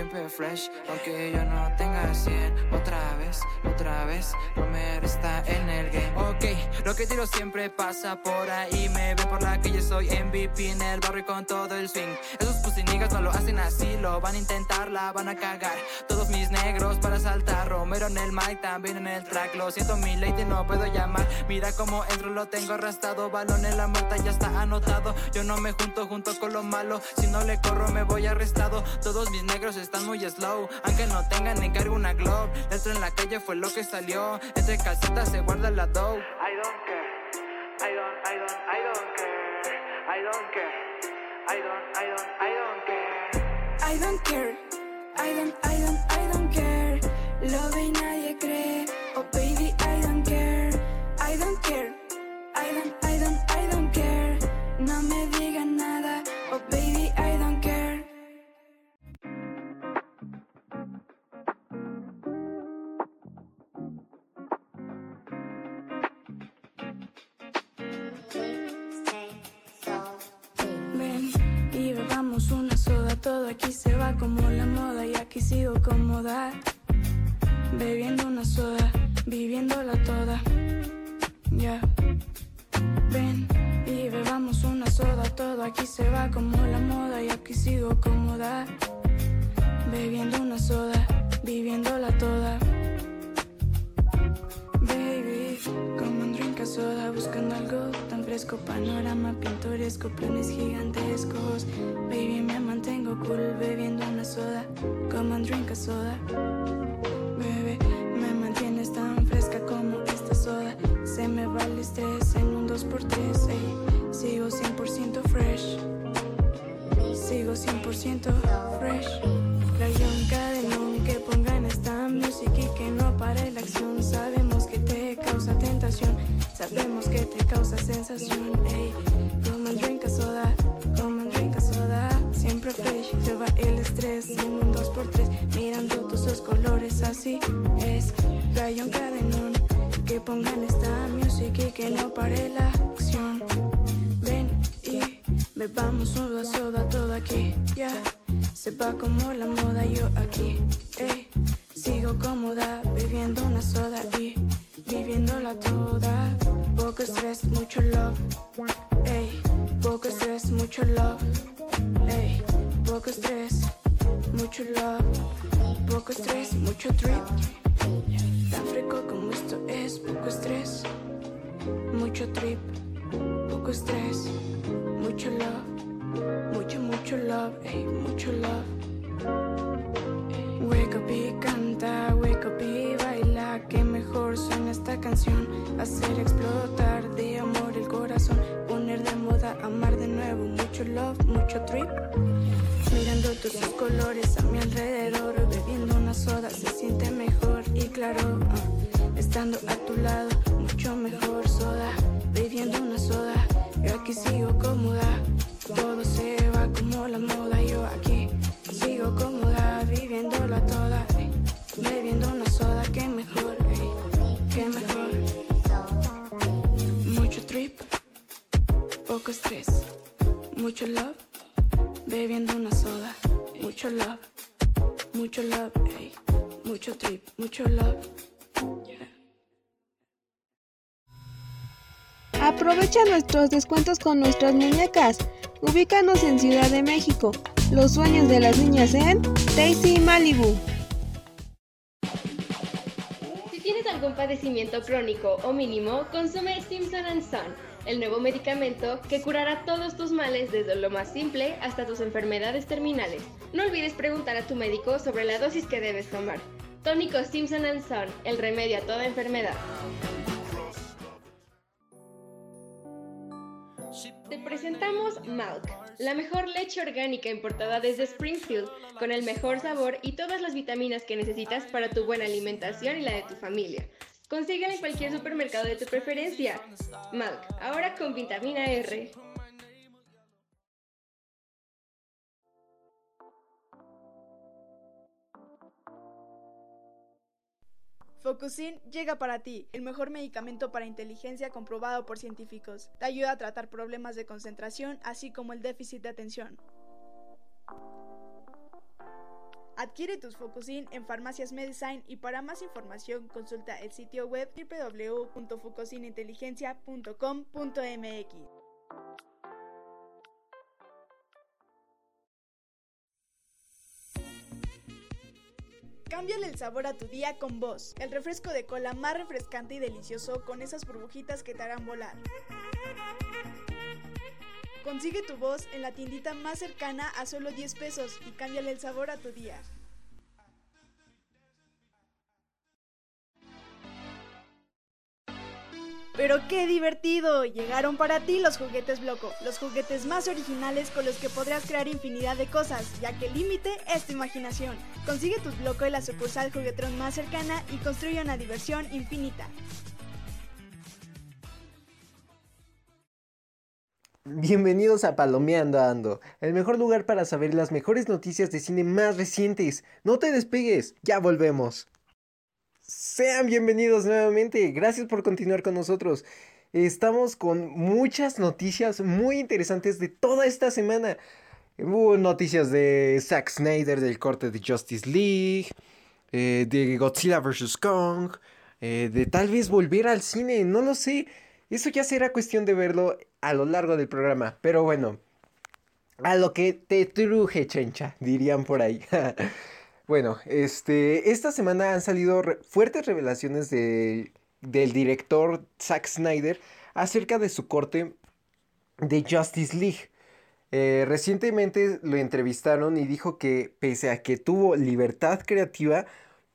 Siempre fresh. Aunque yo no tenga 100. Otra vez, otra vez. Lo que tiro siempre pasa por ahí. Me ven por la calle, soy MVP en el barrio con todo el swing. Esos pussy niggas no lo hacen así. Lo van a intentar, la van a cagar. Todos mis negros para saltar. Romero en el mic, también en el track. Lo siento, mi lady, no puedo llamar. Mira cómo entro, lo tengo arrastrado. Balón en la la muerta ya está anotado. Yo no me junto junto con lo malo. Si no le corro, me voy arrestado. Todos mis negros están muy slow. Aunque no tengan ni cargo una globe. Dentro en la calle fue lo que salió. Entre calcetas se guarda la dough. I don't care. I don't, I don't, I don't care. I don't care. I don't, I don't, I don't care. I don't care. I don't, I don't, I don't care. Lo y nadie cree. Oh baby, I don't care. I don't care. I don't, I don't, I todo aquí se va como la moda y aquí sigo cómoda. Bebiendo una soda, viviéndola toda. Ya. Ven y bebamos una soda, todo aquí se va como la moda y aquí sigo cómoda. Bebiendo una soda, viviéndola toda. Baby, como un drink a soda, buscando algo tan fresco, panorama pintoresco, planes gigantescos. Baby, me mantengo cool bebiendo una soda, como un drink a soda. Bebé, me mantienes tan fresca como esta soda. Se me va el estrés en un 2x3, ey. Sigo 100% fresh. Sigo 100% fresh. Rayon cadenón que pongan esta music y que no pare la acción. Sabemos te causa tentación, sabemos que te causa sensación. Ey, un drink soda, un drink soda. Siempre fresh, se va el estrés en un 2x3. Mirando tus dos colores, así es. Rayon cadenón que pongan esta music y que no pare la acción. Ven y bebamos una soda todo aquí, ya. Se va como la moda, yo aquí, ey. Sigo cómoda, bebiendo una soda y viviéndola toda. Poco estrés, mucho love, ey. Poco estrés, mucho love, ey. Poco estrés, mucho love. Poco estrés, mucho trip. Tan fresco como esto es, poco estrés, mucho trip. Poco estrés, mucho love, mucho, mucho love, ey, mucho love. Wake up y canta, wake up y que mejor suena esta canción. Hacer explotar de amor el corazón, poner de moda, amar de nuevo, mucho love, mucho trip. Mirando todos sus colores a mi alrededor, bebiendo una soda se siente mejor y claro, ah, estando a tu lado, mucho mejor soda, bebiendo una soda, yo aquí sigo cómoda, todo se va como la moda, yo aquí sigo cómoda, viviéndola toda, bebiendo una que mejor, que mejor, mucho trip, poco estrés, mucho love bebiendo una soda. Mucho love, mucho love, ey. Mucho trip, mucho love. Aprovecha nuestros descuentos con nuestras muñecas. Ubícanos en Ciudad de México. Los sueños de las niñas en Daisy Malibu. Algún padecimiento crónico o mínimo, consume Simpson Son, el nuevo medicamento que curará todos tus males desde lo más simple hasta tus enfermedades terminales. No olvides preguntar a tu médico sobre la dosis que debes tomar. Tónico Simpson Son, el remedio a toda enfermedad. Te presentamos Malk, la mejor leche orgánica importada desde Springfield, con el mejor sabor y todas las vitaminas que necesitas para tu buena alimentación y la de tu familia. Consíguela en cualquier supermercado de tu preferencia. Malk, ahora con vitamina R. Focusin llega para ti, el mejor medicamento para inteligencia comprobado por científicos. Te ayuda a tratar problemas de concentración, así como el déficit de atención. Adquiere tus Focusin en Farmacias Medicine y para más información consulta el sitio web www.focusininteligencia.com.mx. Cámbiale el sabor a tu día con Voz, el refresco de cola más refrescante y delicioso con esas burbujitas que te harán volar. Consigue tu voz en la tiendita más cercana a solo 10 pesos y cámbiale el sabor a tu día. Pero qué divertido, llegaron para ti los juguetes Bloco, los juguetes más originales con los que podrás crear infinidad de cosas, ya que el límite es tu imaginación. Consigue tus Bloco en la sucursal Juguetrón más cercana y construye una diversión infinita. Bienvenidos a Palomeando Ando, el mejor lugar para saber las mejores noticias de cine más recientes. No te despegues, ya volvemos. Sean bienvenidos nuevamente, gracias por continuar con nosotros. Estamos con muchas noticias muy interesantes de toda esta semana. Hubo noticias de Zack Snyder del corte de Justice League, eh, de Godzilla vs. Kong, eh, de tal vez volver al cine, no lo sé. Eso ya será cuestión de verlo a lo largo del programa. Pero bueno, a lo que te truje, chencha, dirían por ahí. bueno, este, esta semana han salido fuertes revelaciones de, del director Zack Snyder acerca de su corte de Justice League. Eh, recientemente lo entrevistaron y dijo que pese a que tuvo libertad creativa,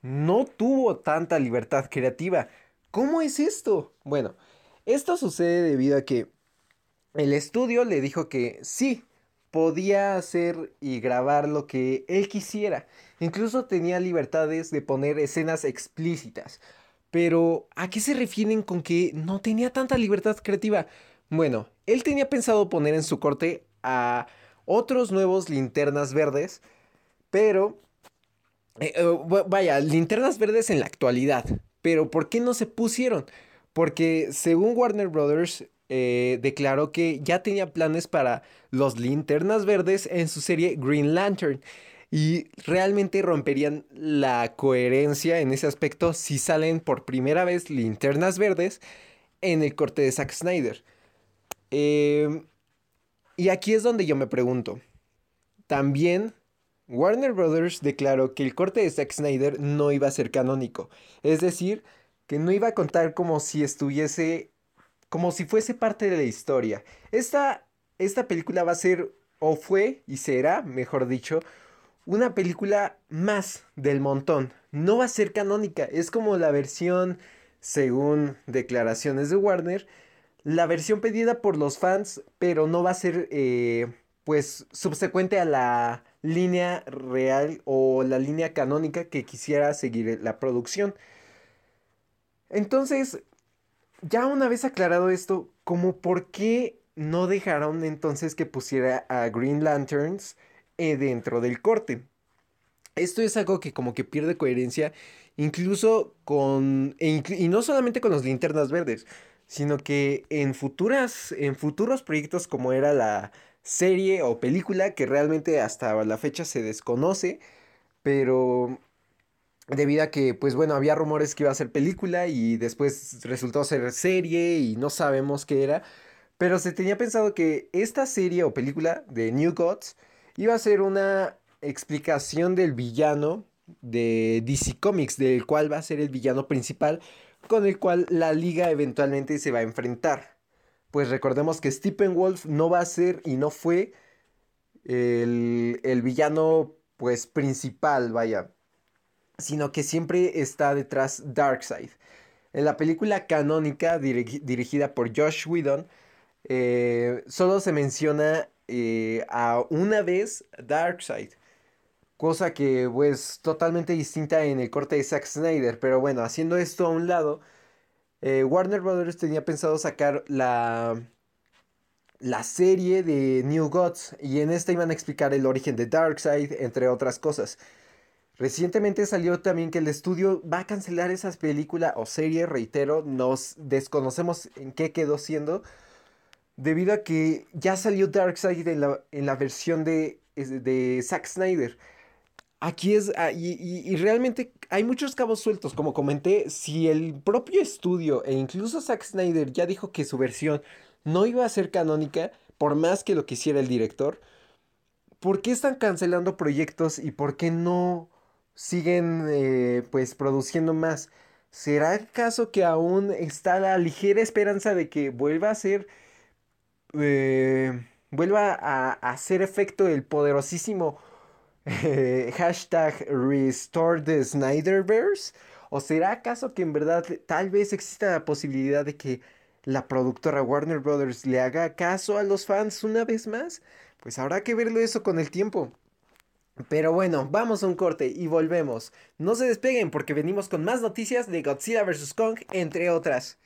no tuvo tanta libertad creativa. ¿Cómo es esto? Bueno, esto sucede debido a que el estudio le dijo que sí, podía hacer y grabar lo que él quisiera. Incluso tenía libertades de poner escenas explícitas. Pero, ¿a qué se refieren con que no tenía tanta libertad creativa? Bueno, él tenía pensado poner en su corte a otros nuevos linternas verdes, pero... Eh, eh, vaya, linternas verdes en la actualidad. Pero, ¿por qué no se pusieron? Porque según Warner Brothers, eh, declaró que ya tenía planes para los linternas verdes en su serie Green Lantern. Y realmente romperían la coherencia en ese aspecto si salen por primera vez linternas verdes en el corte de Zack Snyder. Eh, y aquí es donde yo me pregunto. También Warner Brothers declaró que el corte de Zack Snyder no iba a ser canónico. Es decir, que no iba a contar como si estuviese, como si fuese parte de la historia. Esta, esta película va a ser, o fue, y será, mejor dicho, una película más del montón. No va a ser canónica, es como la versión, según declaraciones de Warner, la versión pedida por los fans, pero no va a ser, eh, pues, subsecuente a la línea real o la línea canónica que quisiera seguir la producción. Entonces, ya una vez aclarado esto, como por qué no dejaron entonces que pusiera a Green Lanterns eh, dentro del corte. Esto es algo que como que pierde coherencia, incluso con, e y no solamente con las linternas verdes, sino que en futuras, en futuros proyectos como era la serie o película, que realmente hasta la fecha se desconoce, pero debido a que, pues bueno, había rumores que iba a ser película y después resultó ser serie y no sabemos qué era. Pero se tenía pensado que esta serie o película de New Gods iba a ser una explicación del villano de DC Comics, del cual va a ser el villano principal con el cual la liga eventualmente se va a enfrentar. Pues recordemos que Stephen Wolf no va a ser y no fue el, el villano pues principal, vaya sino que siempre está detrás Darkseid. En la película canónica dirigida por Josh Whedon, eh, solo se menciona eh, a una vez Darkseid. Cosa que pues totalmente distinta en el corte de Zack Snyder. Pero bueno, haciendo esto a un lado, eh, Warner Brothers tenía pensado sacar la, la serie de New Gods. Y en esta iban a explicar el origen de Darkseid, entre otras cosas. Recientemente salió también que el estudio va a cancelar esas películas o series, reitero, nos desconocemos en qué quedó siendo, debido a que ya salió Darkseid en la, en la versión de, de Zack Snyder. Aquí es, ah, y, y, realmente hay muchos cabos sueltos, como comenté, si el propio estudio e incluso Zack Snyder ya dijo que su versión no iba a ser canónica, por más que lo quisiera el director, ¿por qué están cancelando proyectos y por qué no siguen eh, pues produciendo más. ¿Será acaso que aún está la ligera esperanza de que vuelva a ser eh, vuelva a, hacer efecto el poderosísimo eh, hashtag Restore the Snyderverse? ¿O será acaso que en verdad tal vez exista la posibilidad de que la productora Warner Brothers le haga caso a los fans una vez más? Pues habrá que verlo eso con el tiempo. Pero bueno, vamos a un corte y volvemos. No se despeguen porque venimos con más noticias de Godzilla vs. Kong, entre otras.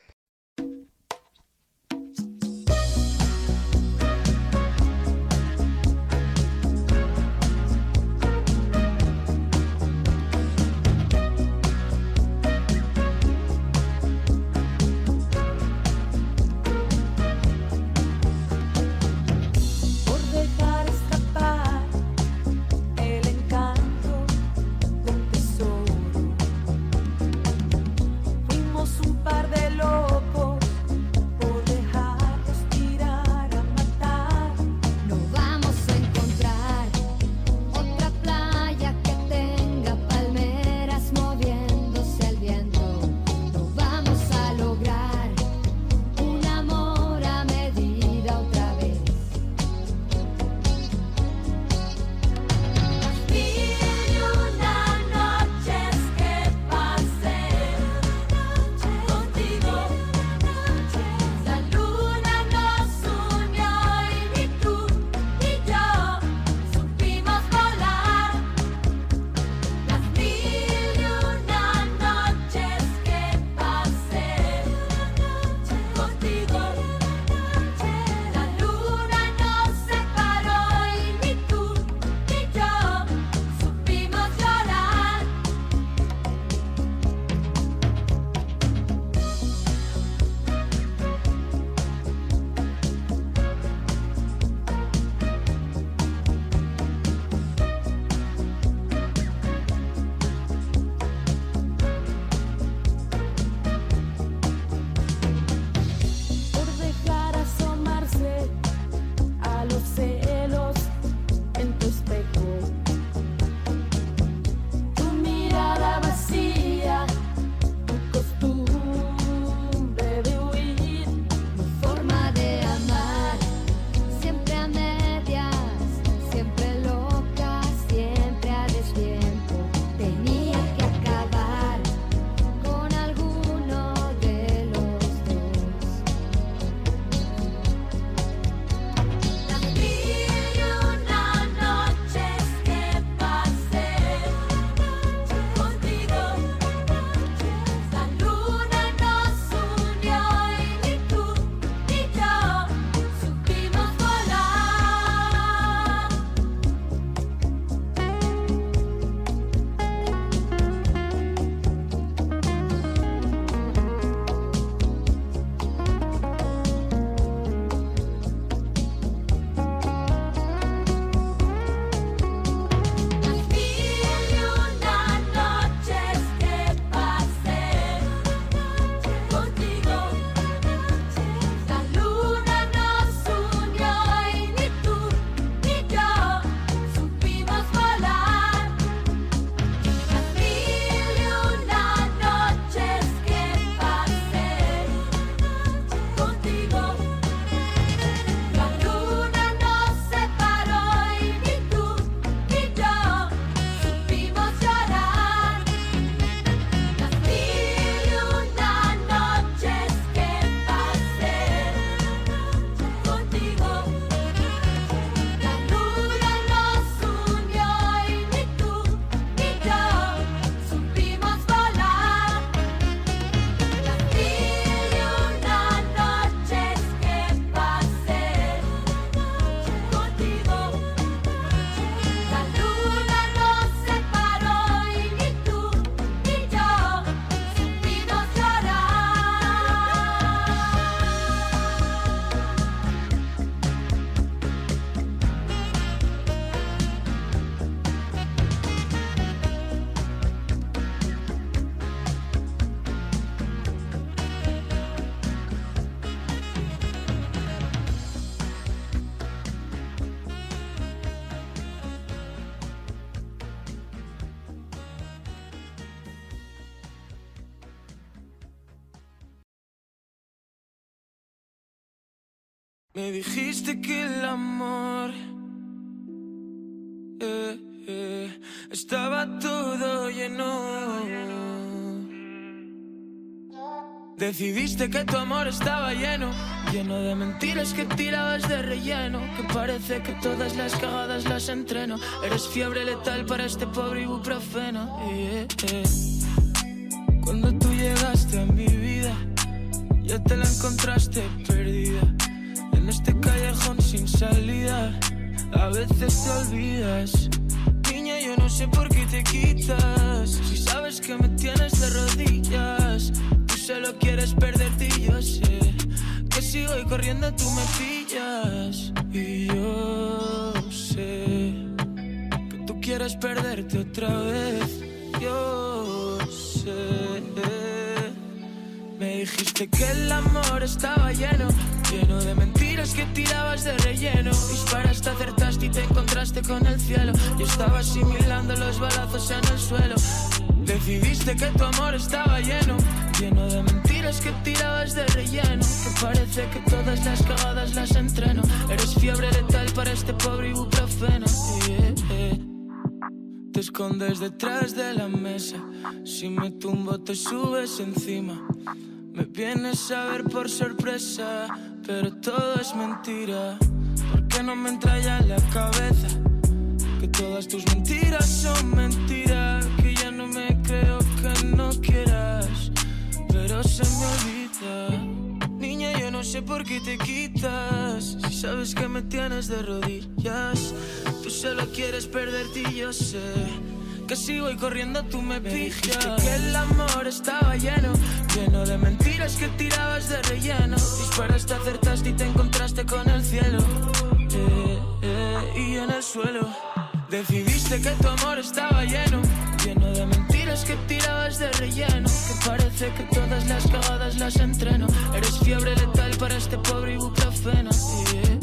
Dijiste que el amor eh, eh, estaba todo lleno. Decidiste que tu amor estaba lleno, lleno de mentiras que tirabas de relleno. Que parece que todas las cagadas las entreno. Eres fiebre letal para este pobre ibuprofeno. eh. Cuando tú llegaste a mi vida, ya te la encontraste perdida. En este callejón sin salida, a veces te olvidas. Niña, yo no sé por qué te quitas. Si sabes que me tienes de rodillas, tú solo quieres perderte y yo sé que si voy corriendo tú me pillas. Y yo sé que tú quieres perderte otra vez. Yo sé. Me dijiste que el amor estaba lleno, lleno de mentiras que tirabas de relleno. Disparaste, acertaste y te encontraste con el cielo. Yo estaba asimilando los balazos en el suelo. Decidiste que tu amor estaba lleno, lleno de mentiras que tirabas de relleno. Que parece que todas las cagadas las entreno. Eres fiebre letal para este pobre ibuprofeno. Yeah. Te escondes detrás de la mesa. Si me tumbo, te subes encima. Me vienes a ver por sorpresa, pero todo es mentira. ¿Por qué no me entra ya en la cabeza? Que todas tus mentiras son mentiras. Que ya no me creo que no quieras, pero se me olvida. Niña, yo no sé por qué te quitas. Si sabes que me tienes de rodillas, tú solo quieres perderte y yo sé que si voy corriendo tú me pillas. que el amor estaba lleno, lleno de mentiras que de relleno. Disparaste, acertaste y te encontraste con el cielo. Eh, eh, y en el suelo. Decidiste que tu amor estaba lleno, lleno de mentiras que tirabas de relleno. Que parece que todas las cagadas las entreno. Eres fiebre letal para este pobre ibuprofeno. Eh,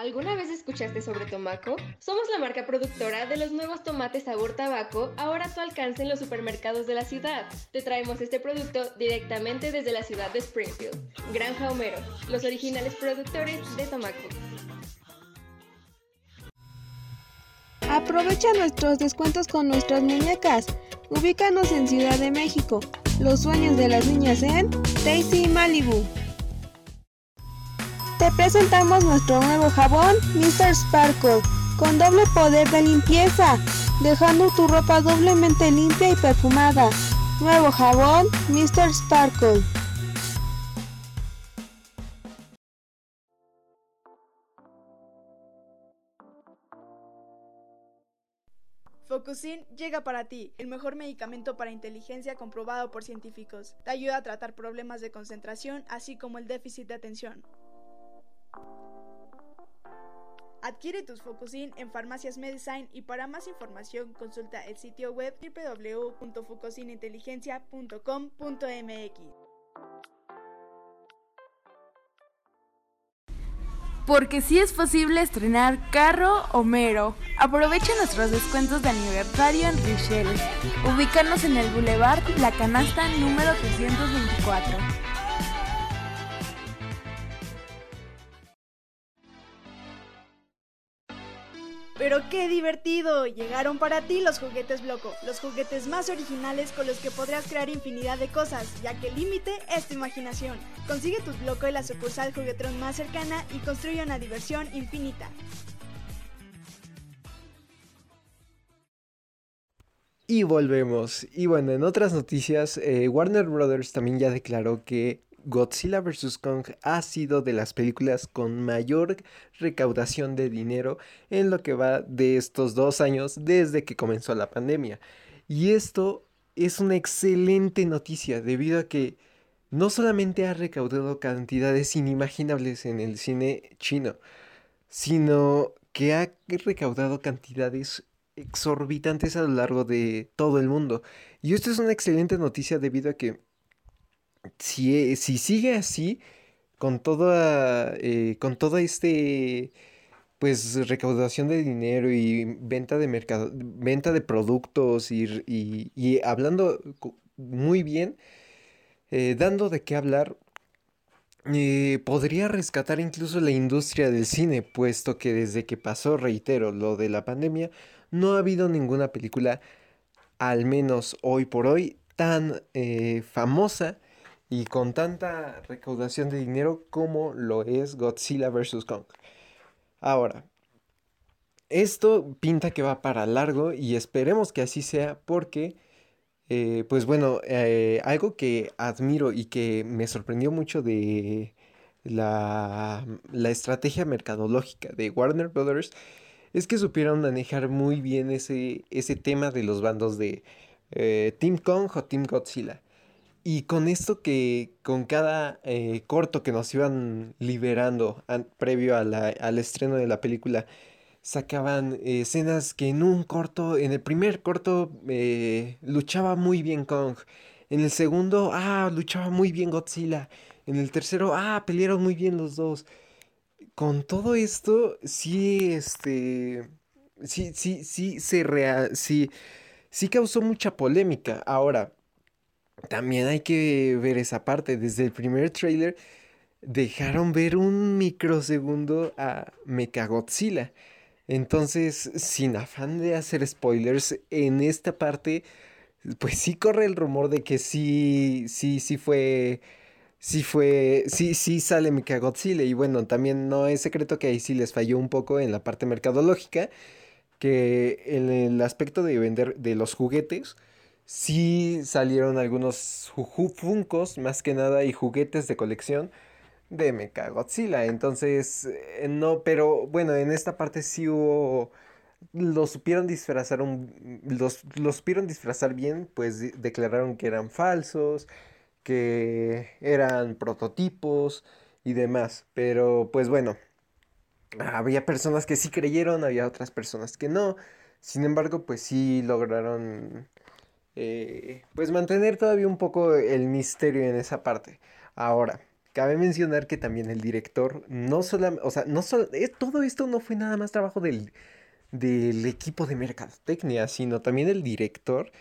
¿Alguna vez escuchaste sobre Tomaco? Somos la marca productora de los nuevos tomates sabor tabaco, ahora a tu alcance en los supermercados de la ciudad. Te traemos este producto directamente desde la ciudad de Springfield. Granja Homero, los originales productores de Tomaco. Aprovecha nuestros descuentos con nuestras muñecas. Ubícanos en Ciudad de México. Los sueños de las niñas en Daisy Malibu. Te presentamos nuestro nuevo jabón Mr. Sparkle con doble poder de limpieza, dejando tu ropa doblemente limpia y perfumada. Nuevo jabón Mr. Sparkle. Focusin llega para ti, el mejor medicamento para inteligencia comprobado por científicos. Te ayuda a tratar problemas de concentración, así como el déficit de atención. Adquiere tus Focusin en Farmacias Medicine y para más información consulta el sitio web www.focusininteligencia.com.mx. Porque sí es posible estrenar carro Homero. Aprovecha nuestros descuentos de aniversario en Richelle. Ubícanos en el Boulevard La Canasta número 324. Pero qué divertido, llegaron para ti los juguetes Bloco, los juguetes más originales con los que podrás crear infinidad de cosas, ya que el límite es tu imaginación. Consigue tus Bloco en la sucursal juguetrón más cercana y construye una diversión infinita. Y volvemos. Y bueno, en otras noticias, eh, Warner Brothers también ya declaró que Godzilla vs. Kong ha sido de las películas con mayor recaudación de dinero en lo que va de estos dos años desde que comenzó la pandemia. Y esto es una excelente noticia debido a que no solamente ha recaudado cantidades inimaginables en el cine chino, sino que ha recaudado cantidades exorbitantes a lo largo de todo el mundo. Y esto es una excelente noticia debido a que si, eh, si sigue así, con toda, eh, con todo este, pues, recaudación de dinero y venta de mercado, venta de productos y, y- y hablando muy bien, eh, dando de qué hablar, eh, podría rescatar incluso la industria del cine, puesto que desde que pasó, reitero, lo de la pandemia, no ha habido ninguna película, al menos hoy por hoy, tan famosa y con tanta recaudación de dinero como lo es Godzilla vs. Kong. Ahora, esto pinta que va para largo y esperemos que así sea porque, eh, pues bueno, eh, algo que admiro y que me sorprendió mucho de la, la estrategia mercadológica de Warner Brothers es que supieron manejar muy bien ese, ese tema de los bandos de eh, Team Kong o Team Godzilla. Y con esto que con cada eh, corto que nos iban liberando an- previo a al estreno de la película, sacaban escenas que en un corto, en el primer corto eh, luchaba muy bien Kong, en el segundo, ah, luchaba muy bien Godzilla, en el tercero, ah, pelearon muy bien los dos. Con todo esto, sí, este, sí, sí, sí, se rea- sí, sí causó mucha polémica. Ahora, también hay que ver esa parte. Desde el primer tráiler dejaron ver un microsegundo a Mechagodzilla. Entonces, sin afán de hacer spoilers, en esta parte, pues sí corre el rumor de que sí, sí, sí fue, sí fue, sí, sí sale Mechagodzilla. Y bueno, también no es secreto que ahí sí les falló un poco en la parte mercadológica, que en el aspecto de vender de los juguetes, sí salieron algunos Funkos, más que nada, y juguetes de colección de Mechagodzilla. Entonces, eh, no, pero bueno, en esta parte sí hubo. Lo supieron disfrazar los, los supieron disfrazar bien, pues de- declararon que eran falsos, que eran prototipos y demás. Pero pues bueno, había personas que sí creyeron, había otras personas que no. Sin embargo, pues sí lograron eh, pues mantener todavía un poco el misterio en esa parte. Ahora, cabe mencionar que también el director no solamente, o sea, no solo, eh, todo esto no fue nada más trabajo del, del equipo de mercadotecnia, sino también el director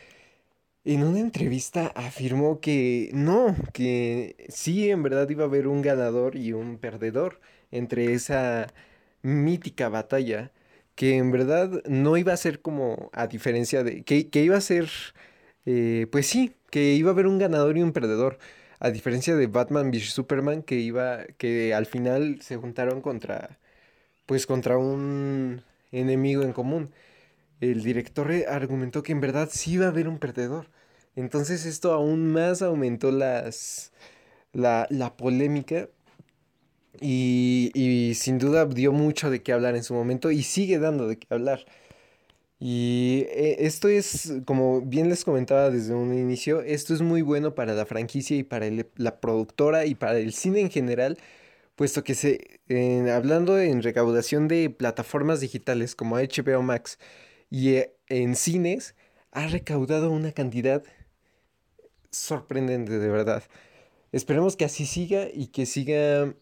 en una entrevista afirmó que no, que sí, en verdad iba a haber un ganador y un perdedor entre esa mítica batalla, que en verdad no iba a ser como a diferencia de, que, que iba a ser, eh, pues sí, que iba a haber un ganador y un perdedor, a diferencia de Batman vs Superman, que iba, que al final se juntaron contra, pues contra un enemigo en común. El director eh, argumentó que en verdad sí iba a haber un perdedor. Entonces esto aún más aumentó las, la, la polémica y, y sin duda dio mucho de qué hablar en su momento y sigue dando de qué hablar. Y eh, esto es, como bien les comentaba desde un inicio, esto es muy bueno para la franquicia y para la productora y para el cine en general, puesto que se, hablando en recaudación de plataformas digitales como HBO Max y eh, en cines, ha recaudado una cantidad sorprendente, de verdad. Esperemos que así siga y que siga,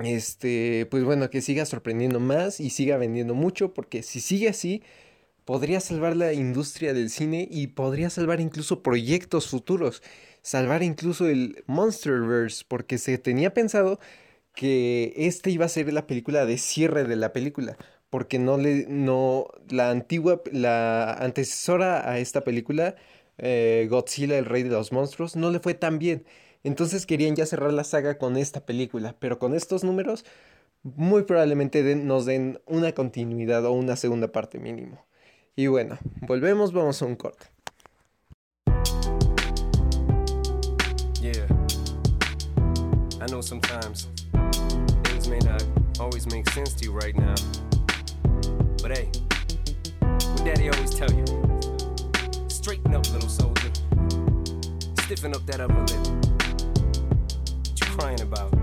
este, pues bueno, que siga sorprendiendo más y siga vendiendo mucho, porque si sigue así, podría salvar la industria del cine y podría salvar incluso proyectos futuros, salvar incluso el Monsterverse, porque se tenía pensado que este iba a ser la película de cierre de la película, porque no le, no, la antigua, la antecesora a esta película, eh, Godzilla, el rey de los monstruos, no le fue tan bien. Entonces querían ya cerrar la saga con esta película, pero con estos números muy probablemente nos den una continuidad o una segunda parte mínimo. Y bueno, volvemos, vamos a un corte. Yeah. I know sometimes things may not always make sense to you right now. But hey, what daddy always tell you? Straighten up, little soldier. Stiffen up that upper lip. What you crying about?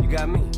You got me.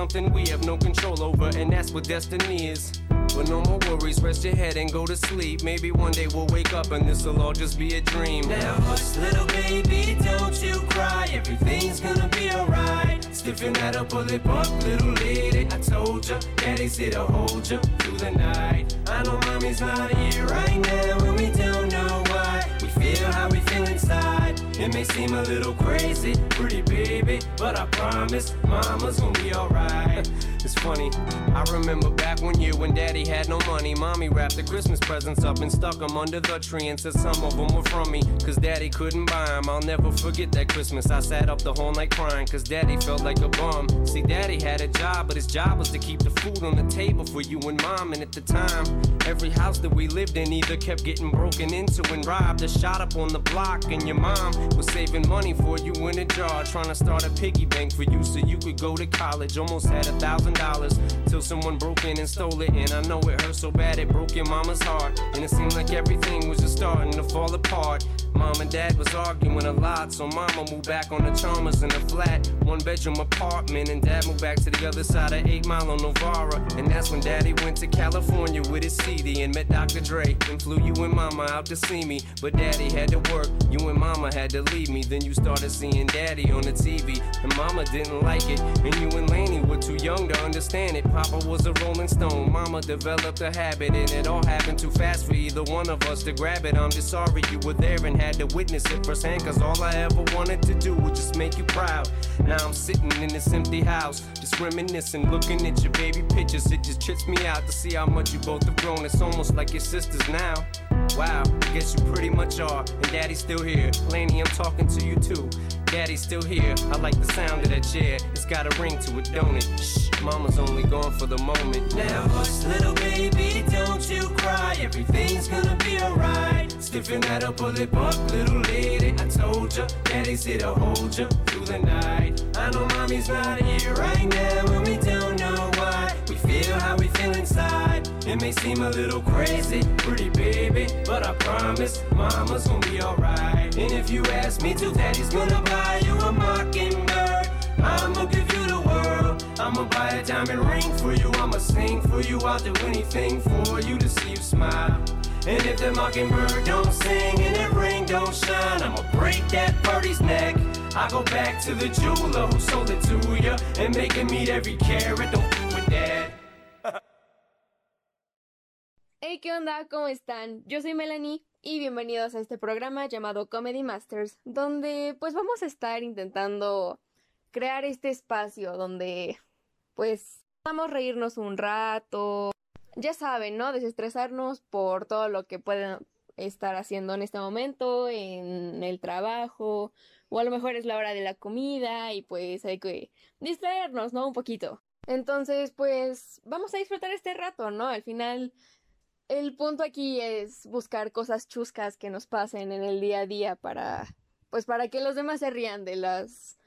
we have no control over, and that's what destiny is. But no more worries, rest your head and go to sleep. Maybe one day we'll wake up and this'll all just be a dream. Now hush, little baby, don't you cry. Everything's gonna be alright. Stiffen that up, pull it up, little lady. I told ya, daddy's here to hold ya through the night. I know mommy's not here right now, and we don't know why. We feel how we feel inside. It may seem a little crazy, pretty baby, but I promise mama's gonna be alright. It's funny, I remember back one year when daddy had no money. Mommy wrapped the Christmas presents up and stuck them under the tree and said some of them were from me. Cause daddy couldn't buy them. I'll never forget that Christmas. I sat up the whole night crying cause daddy felt like a bum. See, daddy had a job, but his job was to keep the food on the table for you and mom. And at the time, every house that we lived in either kept getting broken into and robbed or shot up on the block. And your mom was saving money for you in a jar, trying to start a piggy bank for you so you could go to college. Almost had a thousand dollars till someone broke in and stole it. And I know it hurt so bad it broke your mama's heart. And it seemed like everything was just starting to fall apart. Mom and dad was arguing a lot, so mama moved back on the Chalmers in a flat, one bedroom apartment. And dad moved back to the other side of 8 Mile on Novara. And that's when daddy went to California with his CD and met Dr. Dre. And flew you and mama out to see me. But daddy had to work, you and mama had to leave me. Then you started seeing daddy on the TV. And mama didn't like it. And you and Laney were too young to understand it. Papa was a rolling stone, mama developed a habit. And it all happened too fast for either one of us to grab it. I'm just sorry you were there and had to witness it firsthand. Cause all I ever wanted to do was just make you proud. Now I'm sitting in this empty house, just reminiscing, looking at your baby pictures. It just trips me out to see how much you both have grown. It's almost like your sisters now. Wow, guess you pretty much are. And daddy's still here. Laney, I'm talking to you too. Daddy's still here. I like the sound of that chair. It's got a ring to it, don't it? Shh, mama's only gone for the moment. Now hush, little baby, don't you cry. Everything's gonna be alright. Stiffen that up, pull it up, little lady. I told ya, daddy's here to hold ya through the night. I know mommy's not here right now, and we. We feel how we feel inside. It may seem a little crazy, pretty baby, but I promise mama's gonna be alright. And if you ask me to, daddy's gonna buy you a mockingbird. I'ma give you the world. I'ma buy a diamond ring for you. I'ma sing for you. I'll do anything for you to see you smile. And if the mockingbird don't sing and that ring don't shine, I'ma break that birdie's neck. I go back to the jeweler who sold it to you and make him meet every carat. Don't f with that. Hey, ¿qué onda? ¿Cómo están? Yo soy Melanie y bienvenidos a este programa llamado Comedy Masters, donde pues vamos a estar intentando crear este espacio donde pues a reírnos un rato, ya saben, ¿no? Desestresarnos por todo lo que pueden estar haciendo en este momento, en el trabajo, o a lo mejor es la hora de la comida y pues hay que distraernos, ¿no? Un poquito. Entonces, pues vamos a disfrutar este rato, ¿no? Al final el punto aquí es buscar cosas chuscas que nos pasen en el día a día para, pues para que los demás se rían de las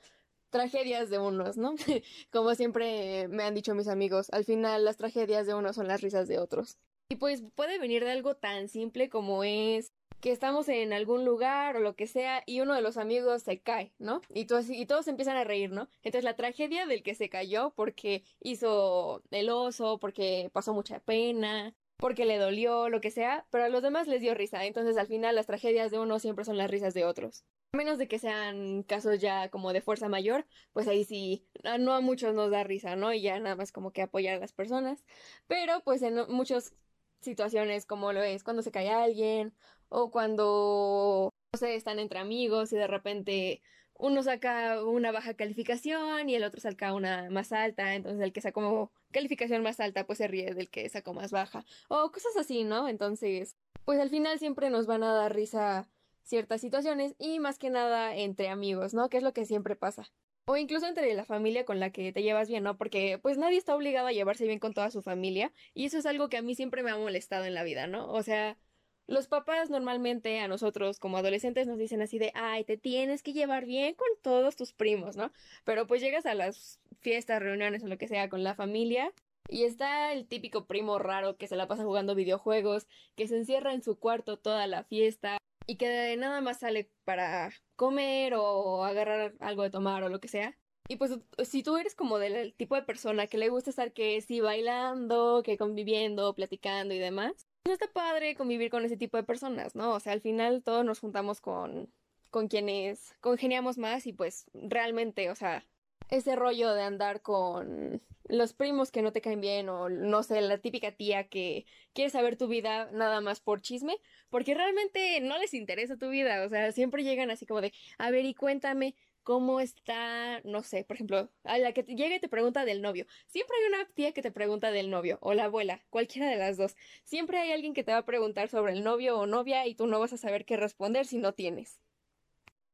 tragedias de unos, ¿no? Como siempre me han dicho mis amigos, al final las tragedias de unos son las risas de otros. Y pues puede venir de algo tan simple como es que estamos en algún lugar o lo que sea y uno de los amigos se cae, ¿no? Y, todos, y todos empiezan a reír, ¿no? Entonces la tragedia del que se cayó porque hizo el oso, porque pasó mucha pena, porque le dolió, lo que sea, pero a los demás les dio risa. Entonces al final las tragedias de uno siempre son las risas de otros. A menos de que sean casos ya como de fuerza mayor, pues ahí sí, no a muchos nos da risa, ¿no? Y ya nada más como que apoyar a las personas. Pero pues en muchas situaciones como lo es cuando se cae alguien o cuando, no sé, están entre amigos y de repente uno saca una baja calificación y el otro saca una más alta, entonces el que sacó calificación más alta pues se ríe del que sacó más baja o cosas así, ¿no? Entonces, pues al final siempre nos van a dar risa ciertas situaciones y más que nada entre amigos, ¿no? Que es lo que siempre pasa. O incluso entre la familia con la que te llevas bien, ¿no? Porque pues nadie está obligado a llevarse bien con toda su familia y eso es algo que a mí siempre me ha molestado en la vida, ¿no? O sea, los papás normalmente a nosotros como adolescentes nos dicen así de, ay, te tienes que llevar bien con todos tus primos, ¿no? Pero pues llegas a las fiestas, reuniones o lo que sea con la familia y está el típico primo raro que se la pasa jugando videojuegos, que se encierra en su cuarto toda la fiesta y que nada más sale para comer o agarrar algo de tomar o lo que sea. Y pues si tú eres como del tipo de persona que le gusta estar que sí bailando, que conviviendo, platicando y demás, no está padre convivir con ese tipo de personas, ¿no? O sea, al final todos nos juntamos con, con quienes congeniamos más y pues realmente, o sea, ese rollo de andar con los primos que no te caen bien o no sé, la típica tía que quiere saber tu vida nada más por chisme, porque realmente no les interesa tu vida, o sea, siempre llegan así como de, a ver, y cuéntame cómo está, no sé, por ejemplo, a la que llega y te pregunta del novio. Siempre hay una tía que te pregunta del novio o la abuela, cualquiera de las dos. Siempre hay alguien que te va a preguntar sobre el novio o novia y tú no vas a saber qué responder si no tienes.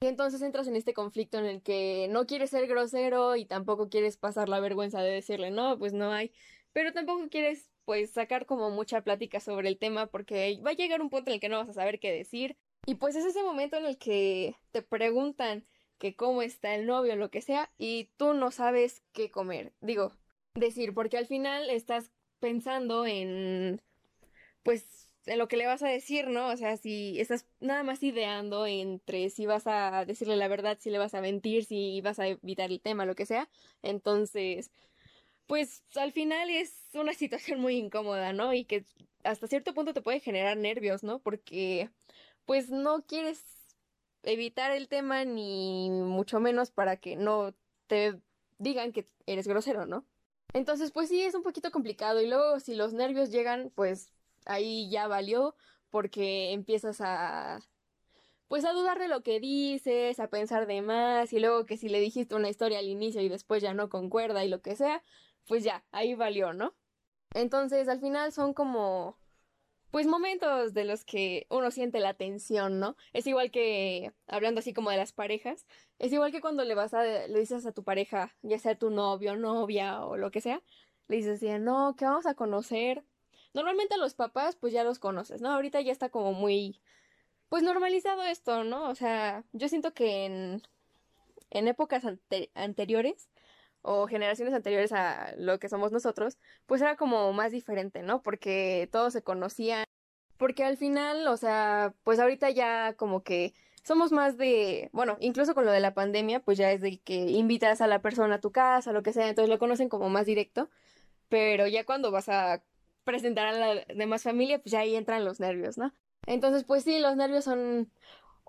Y entonces entras en este conflicto en el que no quieres ser grosero y tampoco quieres pasar la vergüenza de decirle no, pues no hay, pero tampoco quieres pues sacar como mucha plática sobre el tema porque va a llegar un punto en el que no vas a saber qué decir. Y pues es ese momento en el que te preguntan que cómo está el novio lo que sea y tú no sabes qué comer, digo, decir, porque al final estás pensando en pues lo que le vas a decir, ¿no? O sea, si estás nada más ideando entre si vas a decirle la verdad, si le vas a mentir, si vas a evitar el tema, lo que sea. Entonces, pues al final es una situación muy incómoda, ¿no? Y que hasta cierto punto te puede generar nervios, ¿no? Porque pues no quieres evitar el tema ni mucho menos para que no te digan que eres grosero, ¿no? Entonces, pues sí, es un poquito complicado y luego si los nervios llegan, pues ahí ya valió porque empiezas a pues a dudar de lo que dices, a pensar de más y luego que si le dijiste una historia al inicio y después ya no concuerda y lo que sea, pues ya, ahí valió, ¿no? Entonces, al final son como pues momentos de los que uno siente la tensión, ¿no? Es igual que hablando así como de las parejas, es igual que cuando le vas a le dices a tu pareja, ya sea tu novio, novia o lo que sea, le dices así, "No, que vamos a conocer Normalmente los papás pues ya los conoces, ¿no? Ahorita ya está como muy pues normalizado esto, ¿no? O sea, yo siento que en, en épocas ante- anteriores o generaciones anteriores a lo que somos nosotros, pues era como más diferente, ¿no? Porque todos se conocían, porque al final, o sea, pues ahorita ya como que somos más de, bueno, incluso con lo de la pandemia, pues ya es de que invitas a la persona a tu casa, lo que sea, entonces lo conocen como más directo, pero ya cuando vas a presentar a la demás familia, pues ya ahí entran los nervios, ¿no? Entonces, pues sí, los nervios son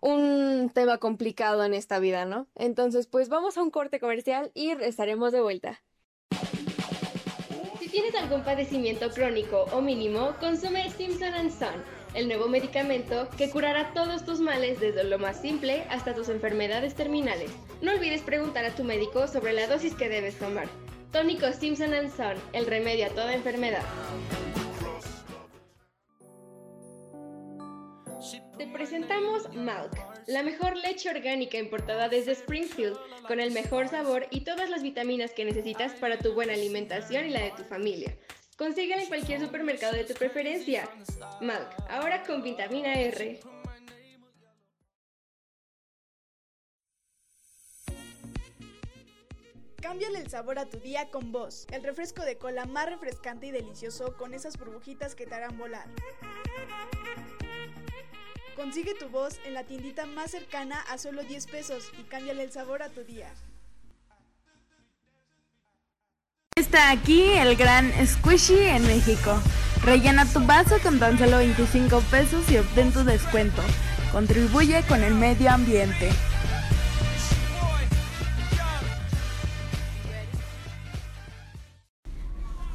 un tema complicado en esta vida, ¿no? Entonces, pues vamos a un corte comercial y estaremos de vuelta. Si tienes algún padecimiento crónico o mínimo, consume Simpson Son, el nuevo medicamento que curará todos tus males desde lo más simple hasta tus enfermedades terminales. No olvides preguntar a tu médico sobre la dosis que debes tomar. Tónico Simpson Son, el remedio a toda enfermedad. Te presentamos Malk, la mejor leche orgánica importada desde Springfield, con el mejor sabor y todas las vitaminas que necesitas para tu buena alimentación y la de tu familia. Consíguela en cualquier supermercado de tu preferencia. Malk, ahora con vitamina R. Cámbiale el sabor a tu día con Voz, el refresco de cola más refrescante y delicioso con esas burbujitas que te harán volar. Consigue tu voz en la tiendita más cercana a solo 10 pesos y cámbiale el sabor a tu día. Está aquí el gran Squishy en México. Rellena tu vaso con tan solo 25 pesos y obtén tu descuento. Contribuye con el medio ambiente.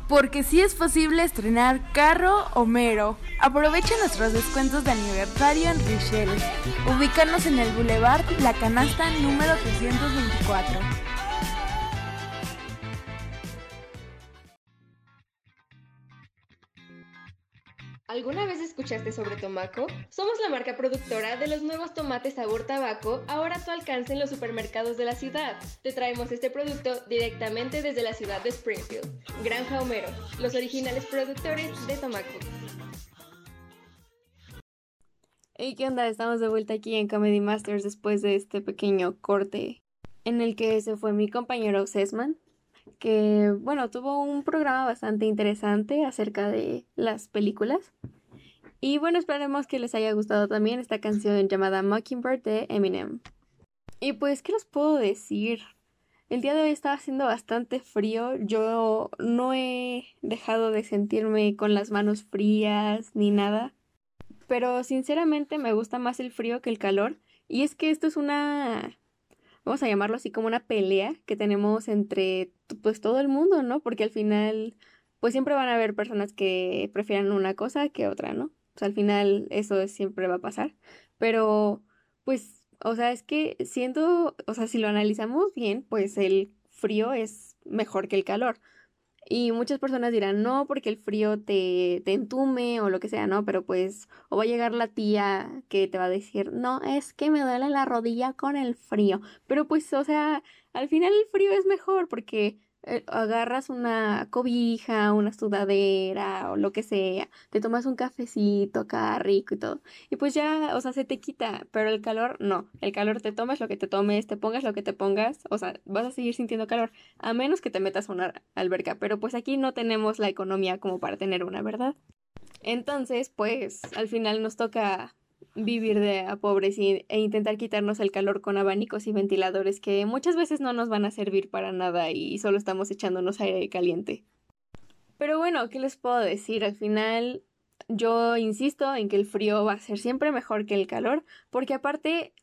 Porque sí es posible estrenar carro Homero. Aprovecha nuestros descuentos de aniversario en Richelle. Ubícanos en el Boulevard La Canasta número 324. ¿Alguna vez escuchaste sobre Tomaco? Somos la marca productora de los nuevos tomates sabor tabaco, ahora a tu alcance en los supermercados de la ciudad. Te traemos este producto directamente desde la ciudad de Springfield. Granja Homero, los originales productores de Tomaco. Hey, ¿qué onda? Estamos de vuelta aquí en Comedy Masters después de este pequeño corte en el que se fue mi compañero Sesman, que, bueno, tuvo un programa bastante interesante acerca de las películas. Y bueno, esperemos que les haya gustado también esta canción llamada Mockingbird de Eminem. Y pues, ¿qué les puedo decir? El día de hoy está haciendo bastante frío. Yo no he dejado de sentirme con las manos frías ni nada. Pero sinceramente me gusta más el frío que el calor. Y es que esto es una, vamos a llamarlo así como una pelea que tenemos entre pues todo el mundo, ¿no? Porque al final pues siempre van a haber personas que prefieran una cosa que otra, ¿no? O sea, al final eso siempre va a pasar. Pero pues, o sea, es que siendo, o sea, si lo analizamos bien, pues el frío es mejor que el calor. Y muchas personas dirán, no, porque el frío te, te entume o lo que sea, ¿no? Pero pues, o va a llegar la tía que te va a decir, no, es que me duele la rodilla con el frío. Pero pues, o sea, al final el frío es mejor porque agarras una cobija, una sudadera o lo que sea, te tomas un cafecito acá rico y todo. Y pues ya, o sea, se te quita, pero el calor no. El calor te tomas lo que te tomes, te pongas lo que te pongas, o sea, vas a seguir sintiendo calor, a menos que te metas a una alberca, pero pues aquí no tenemos la economía como para tener una, ¿verdad? Entonces, pues al final nos toca vivir de a pobres y, e intentar quitarnos el calor con abanicos y ventiladores que muchas veces no nos van a servir para nada y solo estamos echándonos aire caliente. Pero bueno, ¿qué les puedo decir? Al final yo insisto en que el frío va a ser siempre mejor que el calor, porque aparte,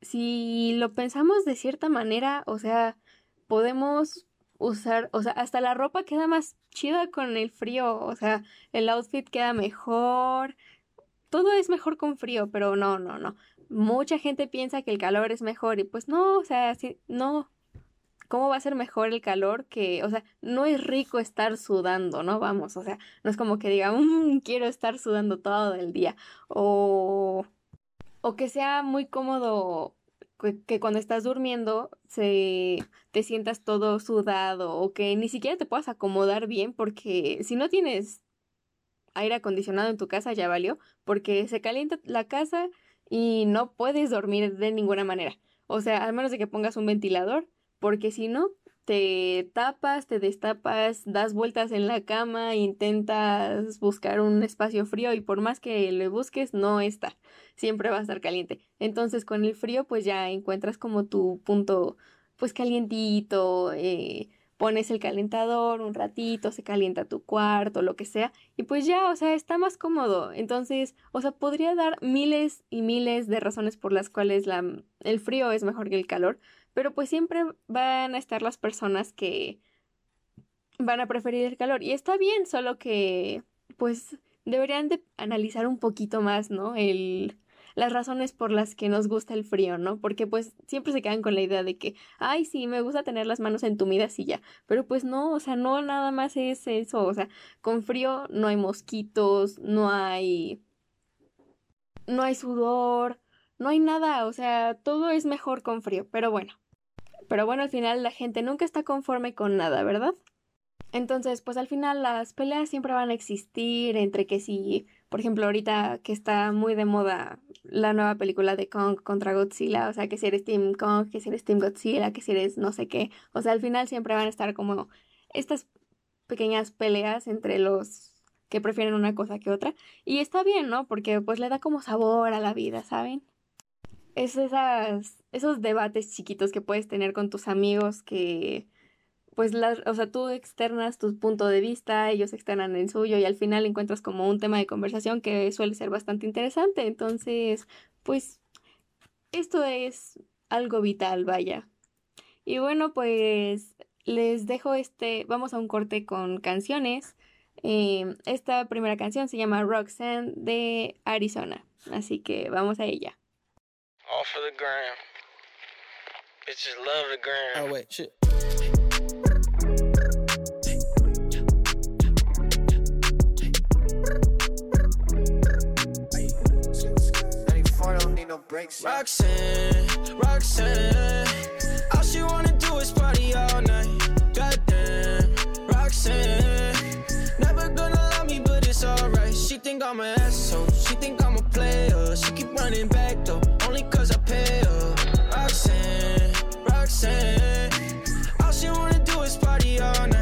si lo pensamos de cierta manera, o sea, podemos usar, o sea, hasta la ropa queda más chida con el frío, o sea, el outfit queda mejor, todo es mejor con frío, pero no, no, no. Mucha gente piensa que el calor es mejor y pues no, o sea, sí, no. ¿Cómo va a ser mejor el calor que, o sea, no es rico estar sudando, ¿no? Vamos, o sea, no es como que diga, mmm, quiero estar sudando todo el día. O, o que sea muy cómodo que cuando estás durmiendo se, te sientas todo sudado o que ni siquiera te puedas acomodar bien porque si no tienes aire acondicionado en tu casa ya valió, porque se calienta la casa y no puedes dormir de ninguna manera. O sea, al menos de que pongas un ventilador, porque si no, te tapas, te destapas, das vueltas en la cama, intentas buscar un espacio frío y por más que le busques, no está. Siempre va a estar caliente. Entonces, con el frío, pues ya encuentras como tu punto, pues calientito, eh, pones el calentador un ratito, se calienta tu cuarto, lo que sea, y pues ya, o sea, está más cómodo. Entonces, o sea, podría dar miles y miles de razones por las cuales la, el frío es mejor que el calor, pero pues siempre van a estar las personas que van a preferir el calor. Y está bien, solo que, pues, deberían de analizar un poquito más, ¿no? El, las razones por las que nos gusta el frío, ¿no? Porque pues siempre se quedan con la idea de que, ay, sí, me gusta tener las manos entumidas y ya, pero pues no, o sea, no nada más es eso, o sea, con frío no hay mosquitos, no hay, no hay sudor, no hay nada, o sea, todo es mejor con frío, pero bueno, pero bueno, al final la gente nunca está conforme con nada, ¿verdad? Entonces, pues al final las peleas siempre van a existir entre que si, por ejemplo, ahorita que está muy de moda la nueva película de Kong contra Godzilla, o sea, que si eres Team Kong, que si eres Team Godzilla, que si eres no sé qué, o sea, al final siempre van a estar como estas pequeñas peleas entre los que prefieren una cosa que otra, y está bien, ¿no? Porque pues le da como sabor a la vida, ¿saben? Es esas, esos debates chiquitos que puedes tener con tus amigos que pues las, o sea, tú externas tu punto de vista, ellos externan el suyo y al final encuentras como un tema de conversación que suele ser bastante interesante. Entonces, pues esto es algo vital, vaya. Y bueno, pues les dejo este, vamos a un corte con canciones. Eh, esta primera canción se llama Roxanne de Arizona, así que vamos a ella. All for the gram. Bitches love the gram. Oh wait, shit. No breaks. Roxanne, Roxanne. All she wanna do is party all night. Goddamn, Roxanne. Never gonna love me, but it's alright. She think I'm an asshole. She think I'm a player. She keep running back though, only cause I pay her. Roxanne, Roxanne. All she wanna do is party all night.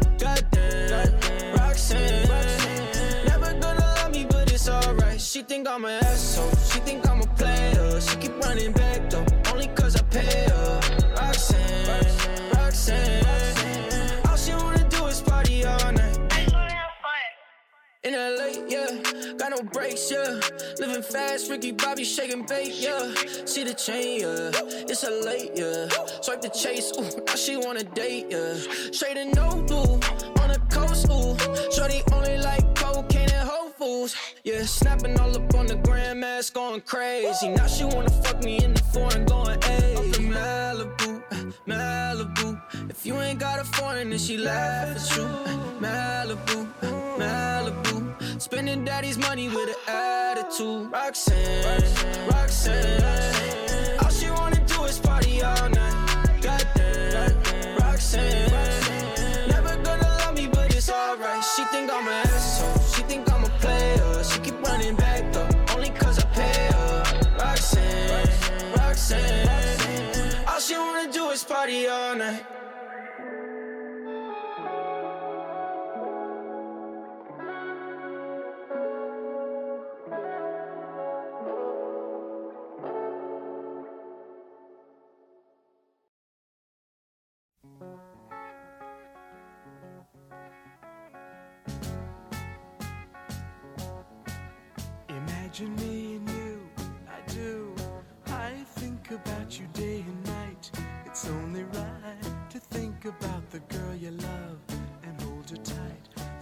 Roxanne. Never gonna love me, but it's alright. She think I'm an asshole. She think I'm a player. She keep running back though, only cause I pay her. Roxanne, Roxanne. All she wanna do is party all night. In LA, yeah, got no brakes, yeah. Living fast, Ricky Bobby shaking bait, yeah. See the chain, yeah. It's a late, yeah. Swipe the chase, ooh, now she wanna date, yeah. Straight and no blue, on the coast, ooh. Shorty only like cocaine and Whole Foods, yeah. Snapping all up on the grandmas, going crazy. Now she wanna fuck me in the foreign, going, ayy. Up Malibu, Malibu. If you ain't got a foreign, then she laugh at you. Malibu, Malibu. Spending daddy's money with an attitude. Roxanne, Roxanne. All she wanna do is party all night. Goddamn, Roxanne. Think I'm an asshole. She think I'm a player. She keep running back though, only cause I pay her. Roxanne, Roxanne. All she wanna do is party all night.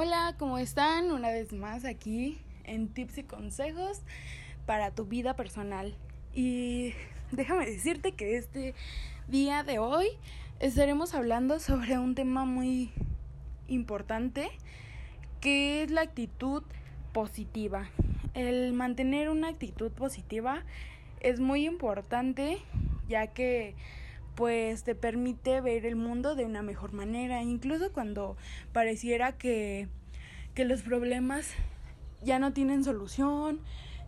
Hola, ¿cómo están? Una vez más aquí en Tips y Consejos para tu vida personal. Y déjame decirte que este día de hoy estaremos hablando sobre un tema muy importante que es la actitud positiva. El mantener una actitud positiva es muy importante ya que pues te permite ver el mundo de una mejor manera, incluso cuando pareciera que, que los problemas ya no tienen solución,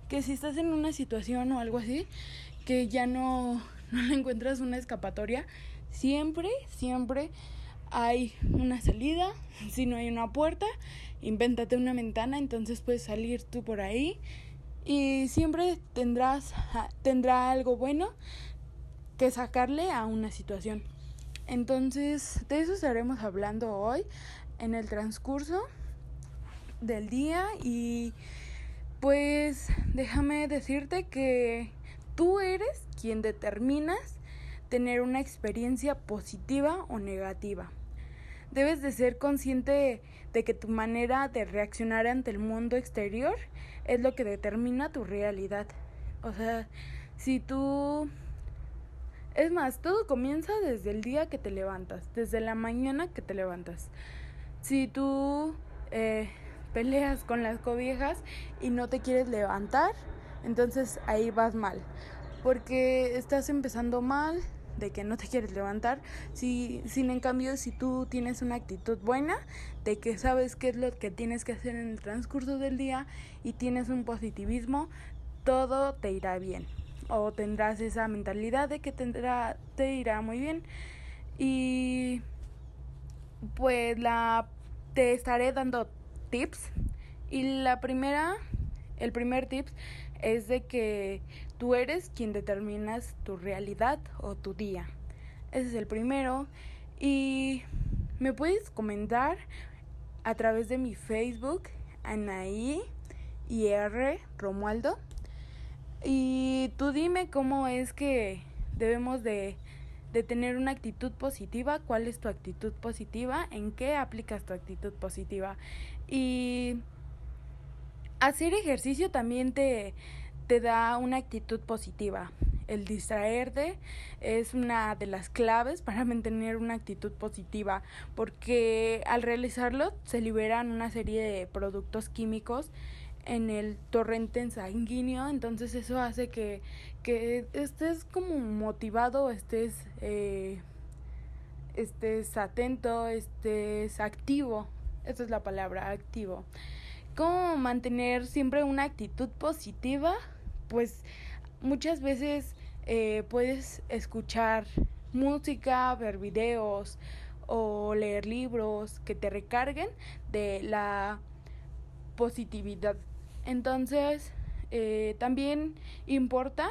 que si estás en una situación o algo así, que ya no, no encuentras una escapatoria, siempre, siempre hay una salida, si no hay una puerta, invéntate una ventana, entonces puedes salir tú por ahí. Y siempre tendrás tendrá algo bueno que sacarle a una situación. Entonces, de eso estaremos hablando hoy en el transcurso del día y pues déjame decirte que tú eres quien determinas tener una experiencia positiva o negativa. Debes de ser consciente de que tu manera de reaccionar ante el mundo exterior es lo que determina tu realidad. O sea, si tú es más, todo comienza desde el día que te levantas, desde la mañana que te levantas. Si tú eh, peleas con las cobijas y no te quieres levantar, entonces ahí vas mal. Porque estás empezando mal, de que no te quieres levantar. Si, sin en cambio, si tú tienes una actitud buena, de que sabes qué es lo que tienes que hacer en el transcurso del día y tienes un positivismo, todo te irá bien o tendrás esa mentalidad de que tendrá, te irá muy bien. Y pues la te estaré dando tips. Y la primera, el primer tips es de que tú eres quien determinas tu realidad o tu día. Ese es el primero. Y me puedes comentar a través de mi Facebook, Anaí IR Romualdo. Y tú dime cómo es que debemos de, de, tener una actitud positiva, cuál es tu actitud positiva, en qué aplicas tu actitud positiva. Y hacer ejercicio también te, te da una actitud positiva. El distraerte es una de las claves para mantener una actitud positiva, porque al realizarlo se liberan una serie de productos químicos en el torrente sanguíneo, entonces eso hace que, que estés como motivado, estés, eh, estés atento, estés activo, esa es la palabra, activo. ¿Cómo mantener siempre una actitud positiva? Pues muchas veces eh, puedes escuchar música, ver videos o leer libros que te recarguen de la positividad. Entonces, eh, también importa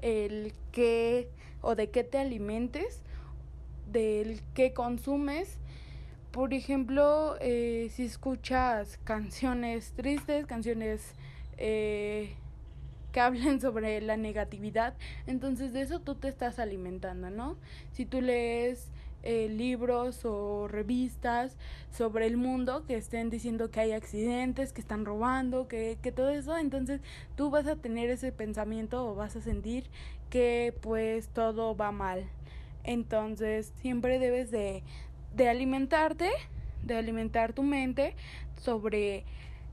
el qué o de qué te alimentes, del qué consumes. Por ejemplo, eh, si escuchas canciones tristes, canciones eh, que hablen sobre la negatividad, entonces de eso tú te estás alimentando, ¿no? Si tú lees eh, libros o revistas sobre el mundo que estén diciendo que hay accidentes, que están robando, que, que todo eso, entonces tú vas a tener ese pensamiento o vas a sentir que pues todo va mal. Entonces siempre debes de, de alimentarte, de alimentar tu mente sobre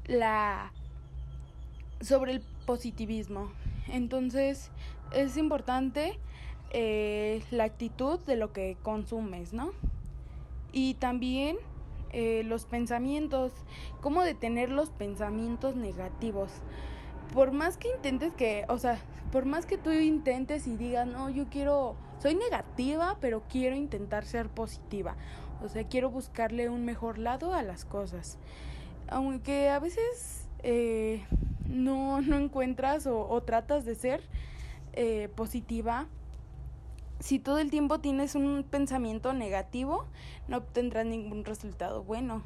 la sobre el positivismo. Entonces, es importante eh, la actitud de lo que consumes, ¿no? Y también eh, los pensamientos, cómo detener los pensamientos negativos. Por más que intentes que, o sea, por más que tú intentes y digas, no, yo quiero, soy negativa, pero quiero intentar ser positiva. O sea, quiero buscarle un mejor lado a las cosas. Aunque a veces eh, no, no encuentras o, tratas de ser eh, positiva, si todo el tiempo tienes un pensamiento negativo, no obtendrás ningún resultado bueno.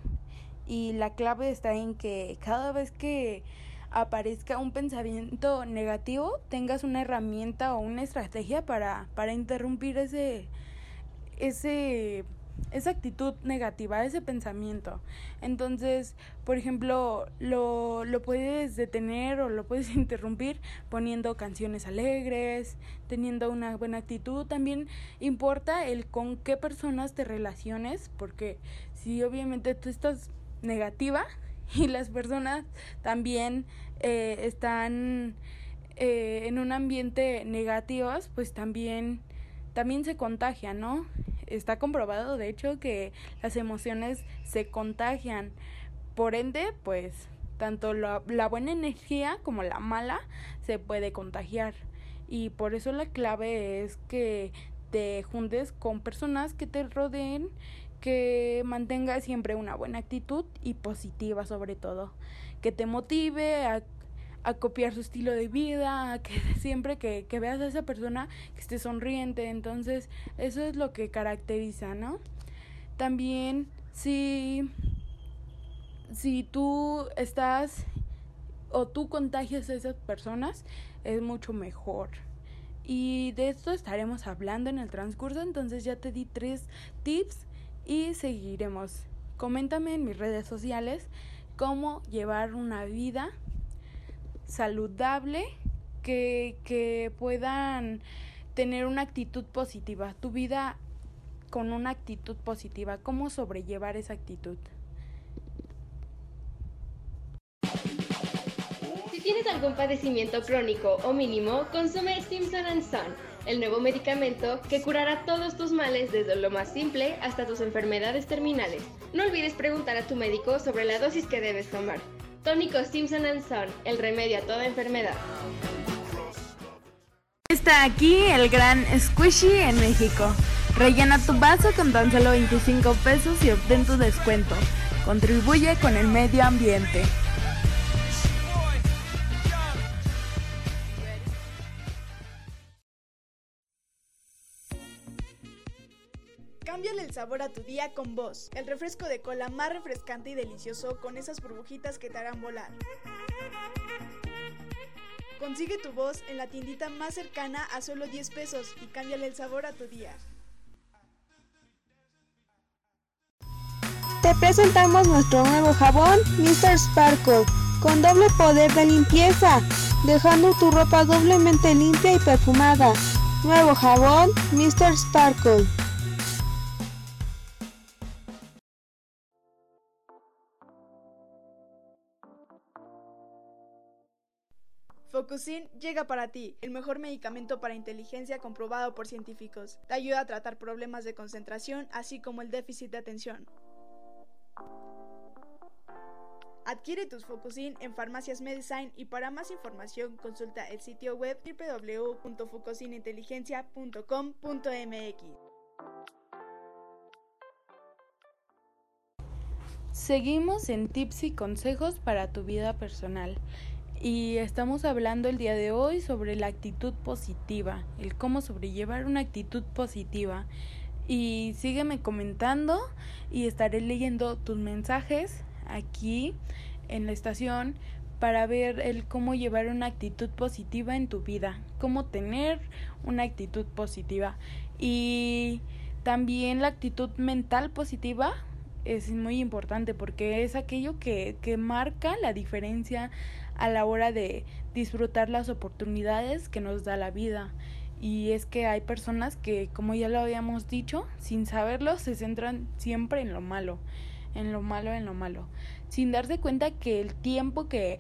Y la clave está en que cada vez que aparezca un pensamiento negativo, tengas una herramienta o una estrategia para, para interrumpir ese, ese, esa actitud negativa, ese pensamiento. Entonces, por ejemplo, lo, lo puedes detener o lo puedes interrumpir poniendo canciones alegres, teniendo una buena actitud. También importa el con qué personas te relaciones, porque si obviamente tú estás negativa y las personas también eh, están eh, en un ambiente negativos, pues también también se contagia, ¿no? Está comprobado, de hecho, que las emociones se contagian. Por ende, pues, tanto la, la buena energía como la mala se puede contagiar. Y por eso la clave es que te juntes con personas que te rodeen, que mantengas siempre una buena actitud y positiva sobre todo. Que te motive a a copiar su estilo de vida, que siempre que, que, veas a esa persona que esté sonriente, entonces eso es lo que caracteriza, ¿no? También si, si tú estás o tú contagias a esas personas, es mucho mejor. Y de esto estaremos hablando en el transcurso, entonces ya te di tres tips y seguiremos. Coméntame en mis redes sociales cómo llevar una vida saludable, que, que puedan tener una actitud positiva, tu vida con una actitud positiva, cómo sobrellevar esa actitud. Si tienes algún padecimiento crónico o mínimo, consume Simpson Son, el nuevo medicamento que curará todos tus males desde lo más simple hasta tus enfermedades terminales. No olvides preguntar a tu médico sobre la dosis que debes tomar. Tónico Simpson Son, el remedio a toda enfermedad. Está aquí el gran Squishy en México. Rellena tu vaso con tan solo 25 pesos y obtén tu descuento. Contribuye con el medio ambiente. Cámbiale el sabor a tu día con Voz, el refresco de cola más refrescante y delicioso con esas burbujitas que te harán volar. Consigue tu voz en la tiendita más cercana a solo 10 pesos y cámbiale el sabor a tu día. Te presentamos nuestro nuevo jabón Mr. Sparkle con doble poder de limpieza, dejando tu ropa doblemente limpia y perfumada. Nuevo jabón Mr. Sparkle. Focusin llega para ti, el mejor medicamento para inteligencia comprobado por científicos. Te ayuda a tratar problemas de concentración, así como el déficit de atención. Adquiere tus Focusin en Farmacias Medicine y para más información consulta el sitio web www.focusininteligencia.com.mx. Seguimos en tips y consejos para tu vida personal y estamos hablando el día de hoy sobre la actitud positiva, el cómo sobrellevar una actitud positiva. Y sígueme comentando y estaré leyendo tus mensajes aquí en la estación para ver el cómo llevar una actitud positiva en tu vida, cómo tener una actitud positiva y también la actitud mental positiva es muy importante porque es aquello que, que marca la diferencia a la hora de disfrutar las oportunidades que nos da la vida. Y es que hay personas que, como ya lo habíamos dicho, sin saberlo, se centran siempre en lo malo, en lo malo, en lo malo, sin darse cuenta que el tiempo que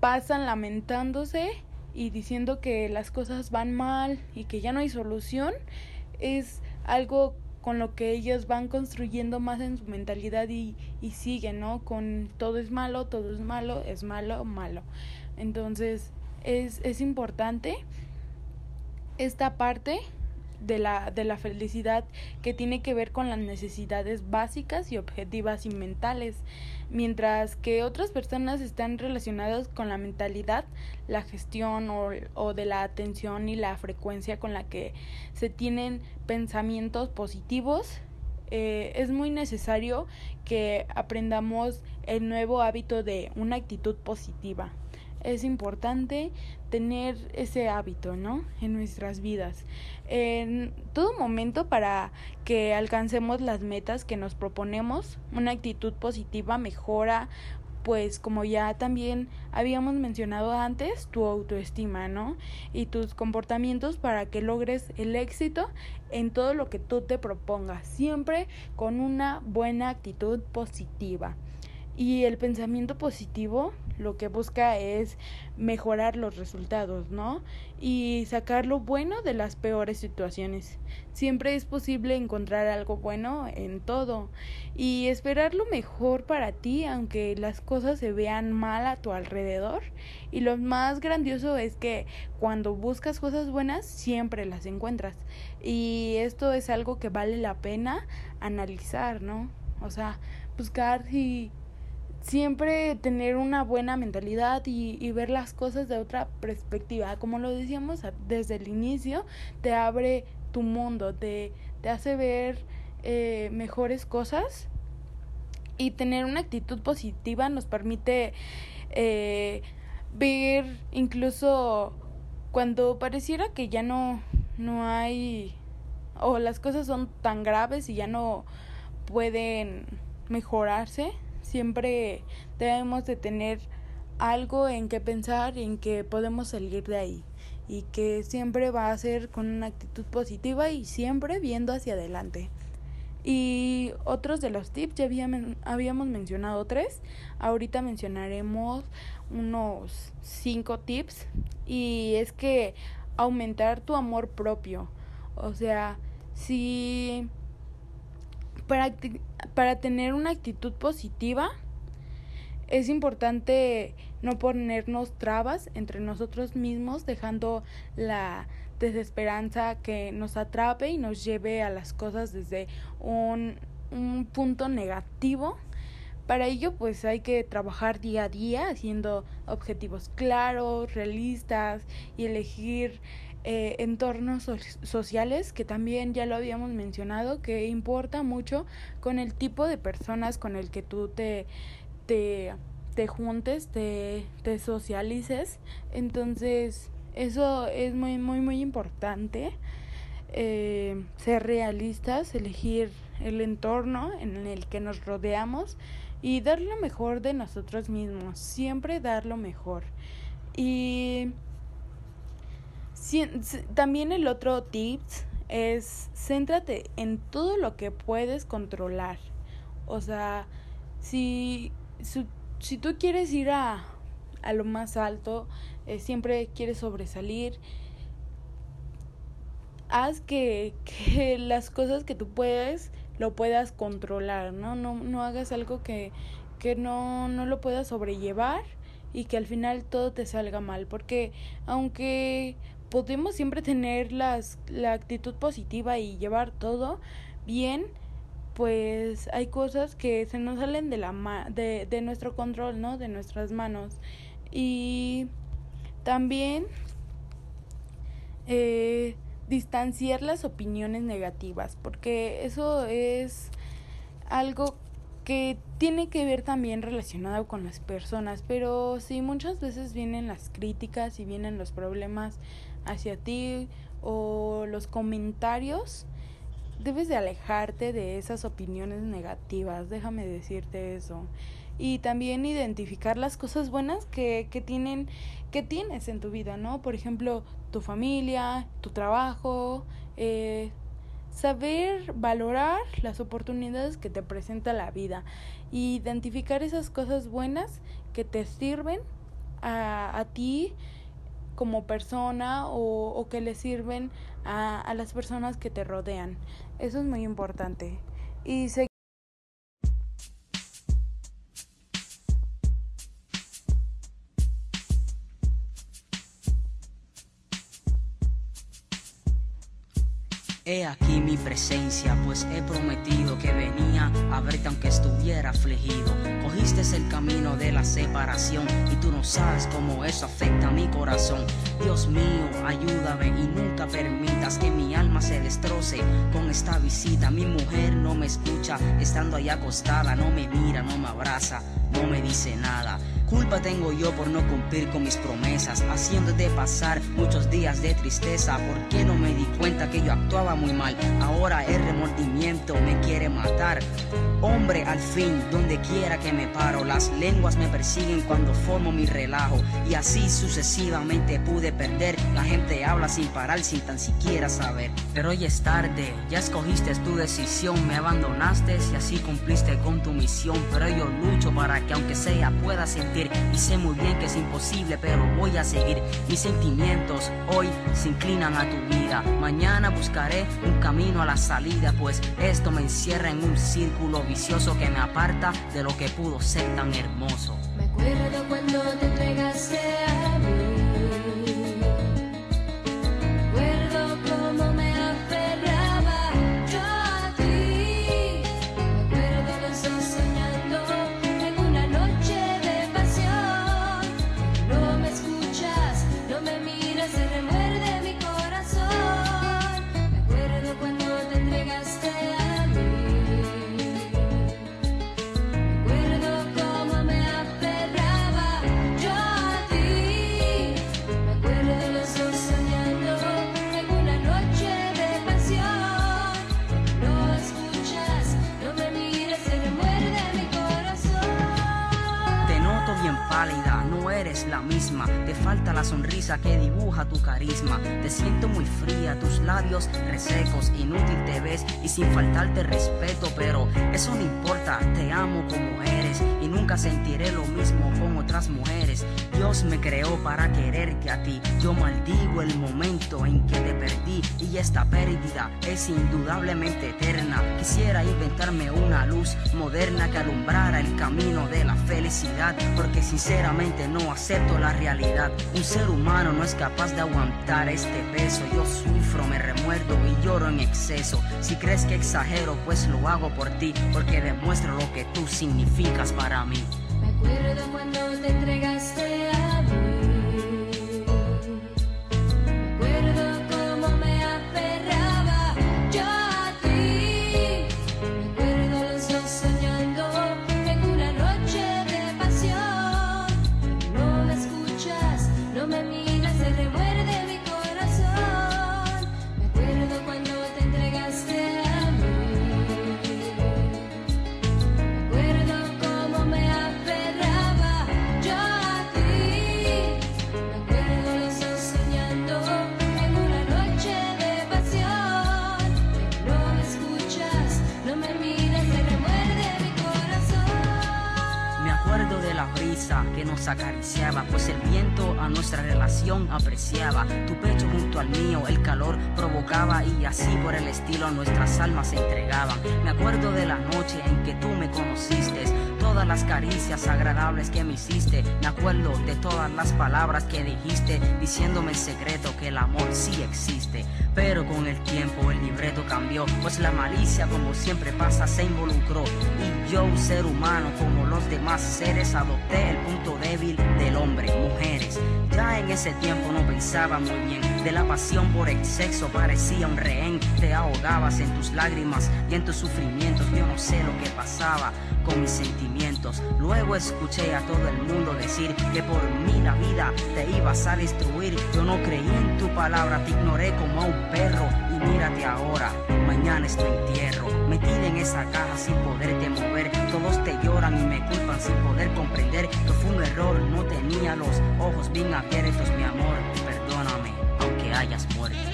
pasan lamentándose y diciendo que las cosas van mal y que ya no hay solución, es algo con lo que ellos van construyendo más en su mentalidad y, y siguen, ¿no? Con todo es malo, todo es malo, es malo, malo. Entonces, es, es importante esta parte de la, de la felicidad que tiene que ver con las necesidades básicas y objetivas y mentales, mientras que otras personas están relacionadas con la mentalidad, la gestión o, o de la atención y la frecuencia con la que se tienen pensamientos positivos. Eh, es muy necesario que aprendamos el nuevo hábito de una actitud positiva es importante tener ese hábito, ¿no? En nuestras vidas. En todo momento para que alcancemos las metas que nos proponemos, una actitud positiva mejora pues como ya también habíamos mencionado antes, tu autoestima, ¿no? Y tus comportamientos para que logres el éxito en todo lo que tú te propongas, siempre con una buena actitud positiva. Y el pensamiento positivo lo que busca es mejorar los resultados, ¿no? Y sacar lo bueno de las peores situaciones. Siempre es posible encontrar algo bueno en todo y esperar lo mejor para ti aunque las cosas se vean mal a tu alrededor. Y lo más grandioso es que cuando buscas cosas buenas siempre las encuentras. Y esto es algo que vale la pena analizar, ¿no? O sea, buscar si siempre tener una buena mentalidad y, y, ver las cosas de otra perspectiva. Como lo decíamos desde el inicio, te abre tu mundo, te, te hace ver eh, mejores cosas y tener una actitud positiva nos permite eh, ver incluso cuando pareciera que ya no, no hay o las cosas son tan graves y ya no pueden mejorarse siempre debemos de tener algo en que pensar y en que podemos salir de ahí y que siempre va a ser con una actitud positiva y siempre viendo hacia adelante. Y otros de los tips, ya habíamos mencionado tres, ahorita mencionaremos unos cinco tips y es que aumentar tu amor propio, o sea, si para, para tener una actitud positiva es importante no ponernos trabas entre nosotros mismos, dejando la desesperanza que nos atrape y nos lleve a las cosas desde un, un punto negativo. Para ello, pues hay que trabajar día a día haciendo objetivos claros, realistas y elegir eh, entornos so sociales que también ya lo habíamos mencionado que importa mucho con el tipo de personas con el que tú te te, te juntes te, te socialices. Entonces eso es muy muy muy importante eh, ser realistas elegir el entorno en el que nos rodeamos y dar lo mejor de nosotros mismos siempre dar lo mejor. Y también el otro tips es céntrate en todo lo que puedes controlar. O sea, si, si, si tú quieres ir a, a lo más alto, eh, siempre quieres sobresalir, haz que, que las cosas que tú puedes lo puedas controlar, ¿no? No, no hagas algo que, que no, no lo puedas sobrellevar y que al final todo te salga mal, porque aunque podemos siempre tener las, la actitud positiva y llevar todo bien, pues hay cosas que se nos salen de, la ma de, de nuestro control, ¿no? De nuestras manos. Y también eh, distanciar las opiniones negativas, porque eso es algo que tiene que ver también relacionado con las personas, pero sí muchas veces vienen las críticas y vienen los problemas hacia ti o los comentarios, debes de alejarte de esas opiniones negativas, déjame decirte eso. Y también identificar las cosas buenas que, que tienen, que tienes en tu vida, ¿no? Por ejemplo, tu familia, tu trabajo, eh, saber valorar las oportunidades que te presenta la vida identificar esas cosas buenas que te sirven a, a ti como persona o, o que le sirven a, a las personas que te rodean. Eso es muy importante. Y He aquí mi presencia, pues he prometido que venía a verte aunque estuviera afligido. Cogiste el camino de la separación y tú no sabes cómo eso afecta a mi corazón. Dios mío, ayúdame y nunca permitas que mi alma se destroce con esta visita. Mi mujer no me escucha, estando ahí acostada, no me mira, no me abraza, no me dice nada. Culpa tengo yo por no cumplir con mis promesas, haciéndote pasar muchos días de tristeza. ¿Por qué no me di cuenta que yo actuaba muy mal? Ahora el remordimiento me quiere matar. Hombre, al fin, donde quiera que me paro, las lenguas me persiguen cuando formo mi relajo. Y así sucesivamente pude perder. La gente habla sin parar, sin tan siquiera saber. Pero hoy es tarde, ya escogiste tu decisión, me abandonaste y así cumpliste con tu misión. Pero yo lucho para que aunque sea pueda sentir y sé muy bien que es imposible, pero voy a seguir. Mis sentimientos hoy se inclinan a tu vida. Mañana buscaré un camino a la salida, pues esto me encierra en un círculo vicioso que me aparta de lo que pudo ser tan hermoso. Me acuerdo cuando te entregaste a bien pálida, no eres la misma. Te falta la sonrisa que dibuja tu carisma. Te siento muy fría, tus labios resecos, inútil te ves y sin faltarte respeto. Pero eso no importa, te amo como eres y nunca sentiré lo mismo con otras mujeres. Dios me creó para quererte a ti. Yo maldigo el momento en que te perdí y esta pérdida es indudablemente eterna. Quisiera inventarme una luz moderna que alumbrara el camino de la felicidad, sinceramente no acepto la realidad. Un ser humano no es capaz de aguantar este peso. Yo sufro, me remuerdo y lloro en exceso. Si crees que exagero, pues lo hago por ti, porque demuestro lo que tú significas para mí. Me acariciaba, pues el viento a nuestra relación apreciaba. Tu pecho junto al mío, el calor provocaba y así por el estilo nuestras almas se entregaban. Me acuerdo de la noche en que tú me conociste. Todas las caricias agradables que me hiciste, me acuerdo de todas las palabras que dijiste, diciéndome en secreto que el amor sí existe. Pero con el tiempo el libreto cambió, pues la malicia como siempre pasa se involucró. Y yo, un ser humano como los demás seres, adopté el punto débil del hombre, mujeres. Ya en ese tiempo no pensaba muy bien, de la pasión por el sexo parecía un rehén. Te ahogabas en tus lágrimas y en tus sufrimientos, yo no sé lo que pasaba con mis sentimientos. Luego escuché a todo el mundo decir que por mí la vida te ibas a destruir. Yo no creí en tu palabra, te ignoré como a un perro. Y mírate ahora, mañana es tu entierro. Metida en esa caja sin poderte mover. Todos te lloran y me culpan sin poder comprender que fue un error. No tenía los ojos bien abiertos, mi amor. Perdóname, aunque hayas muerto.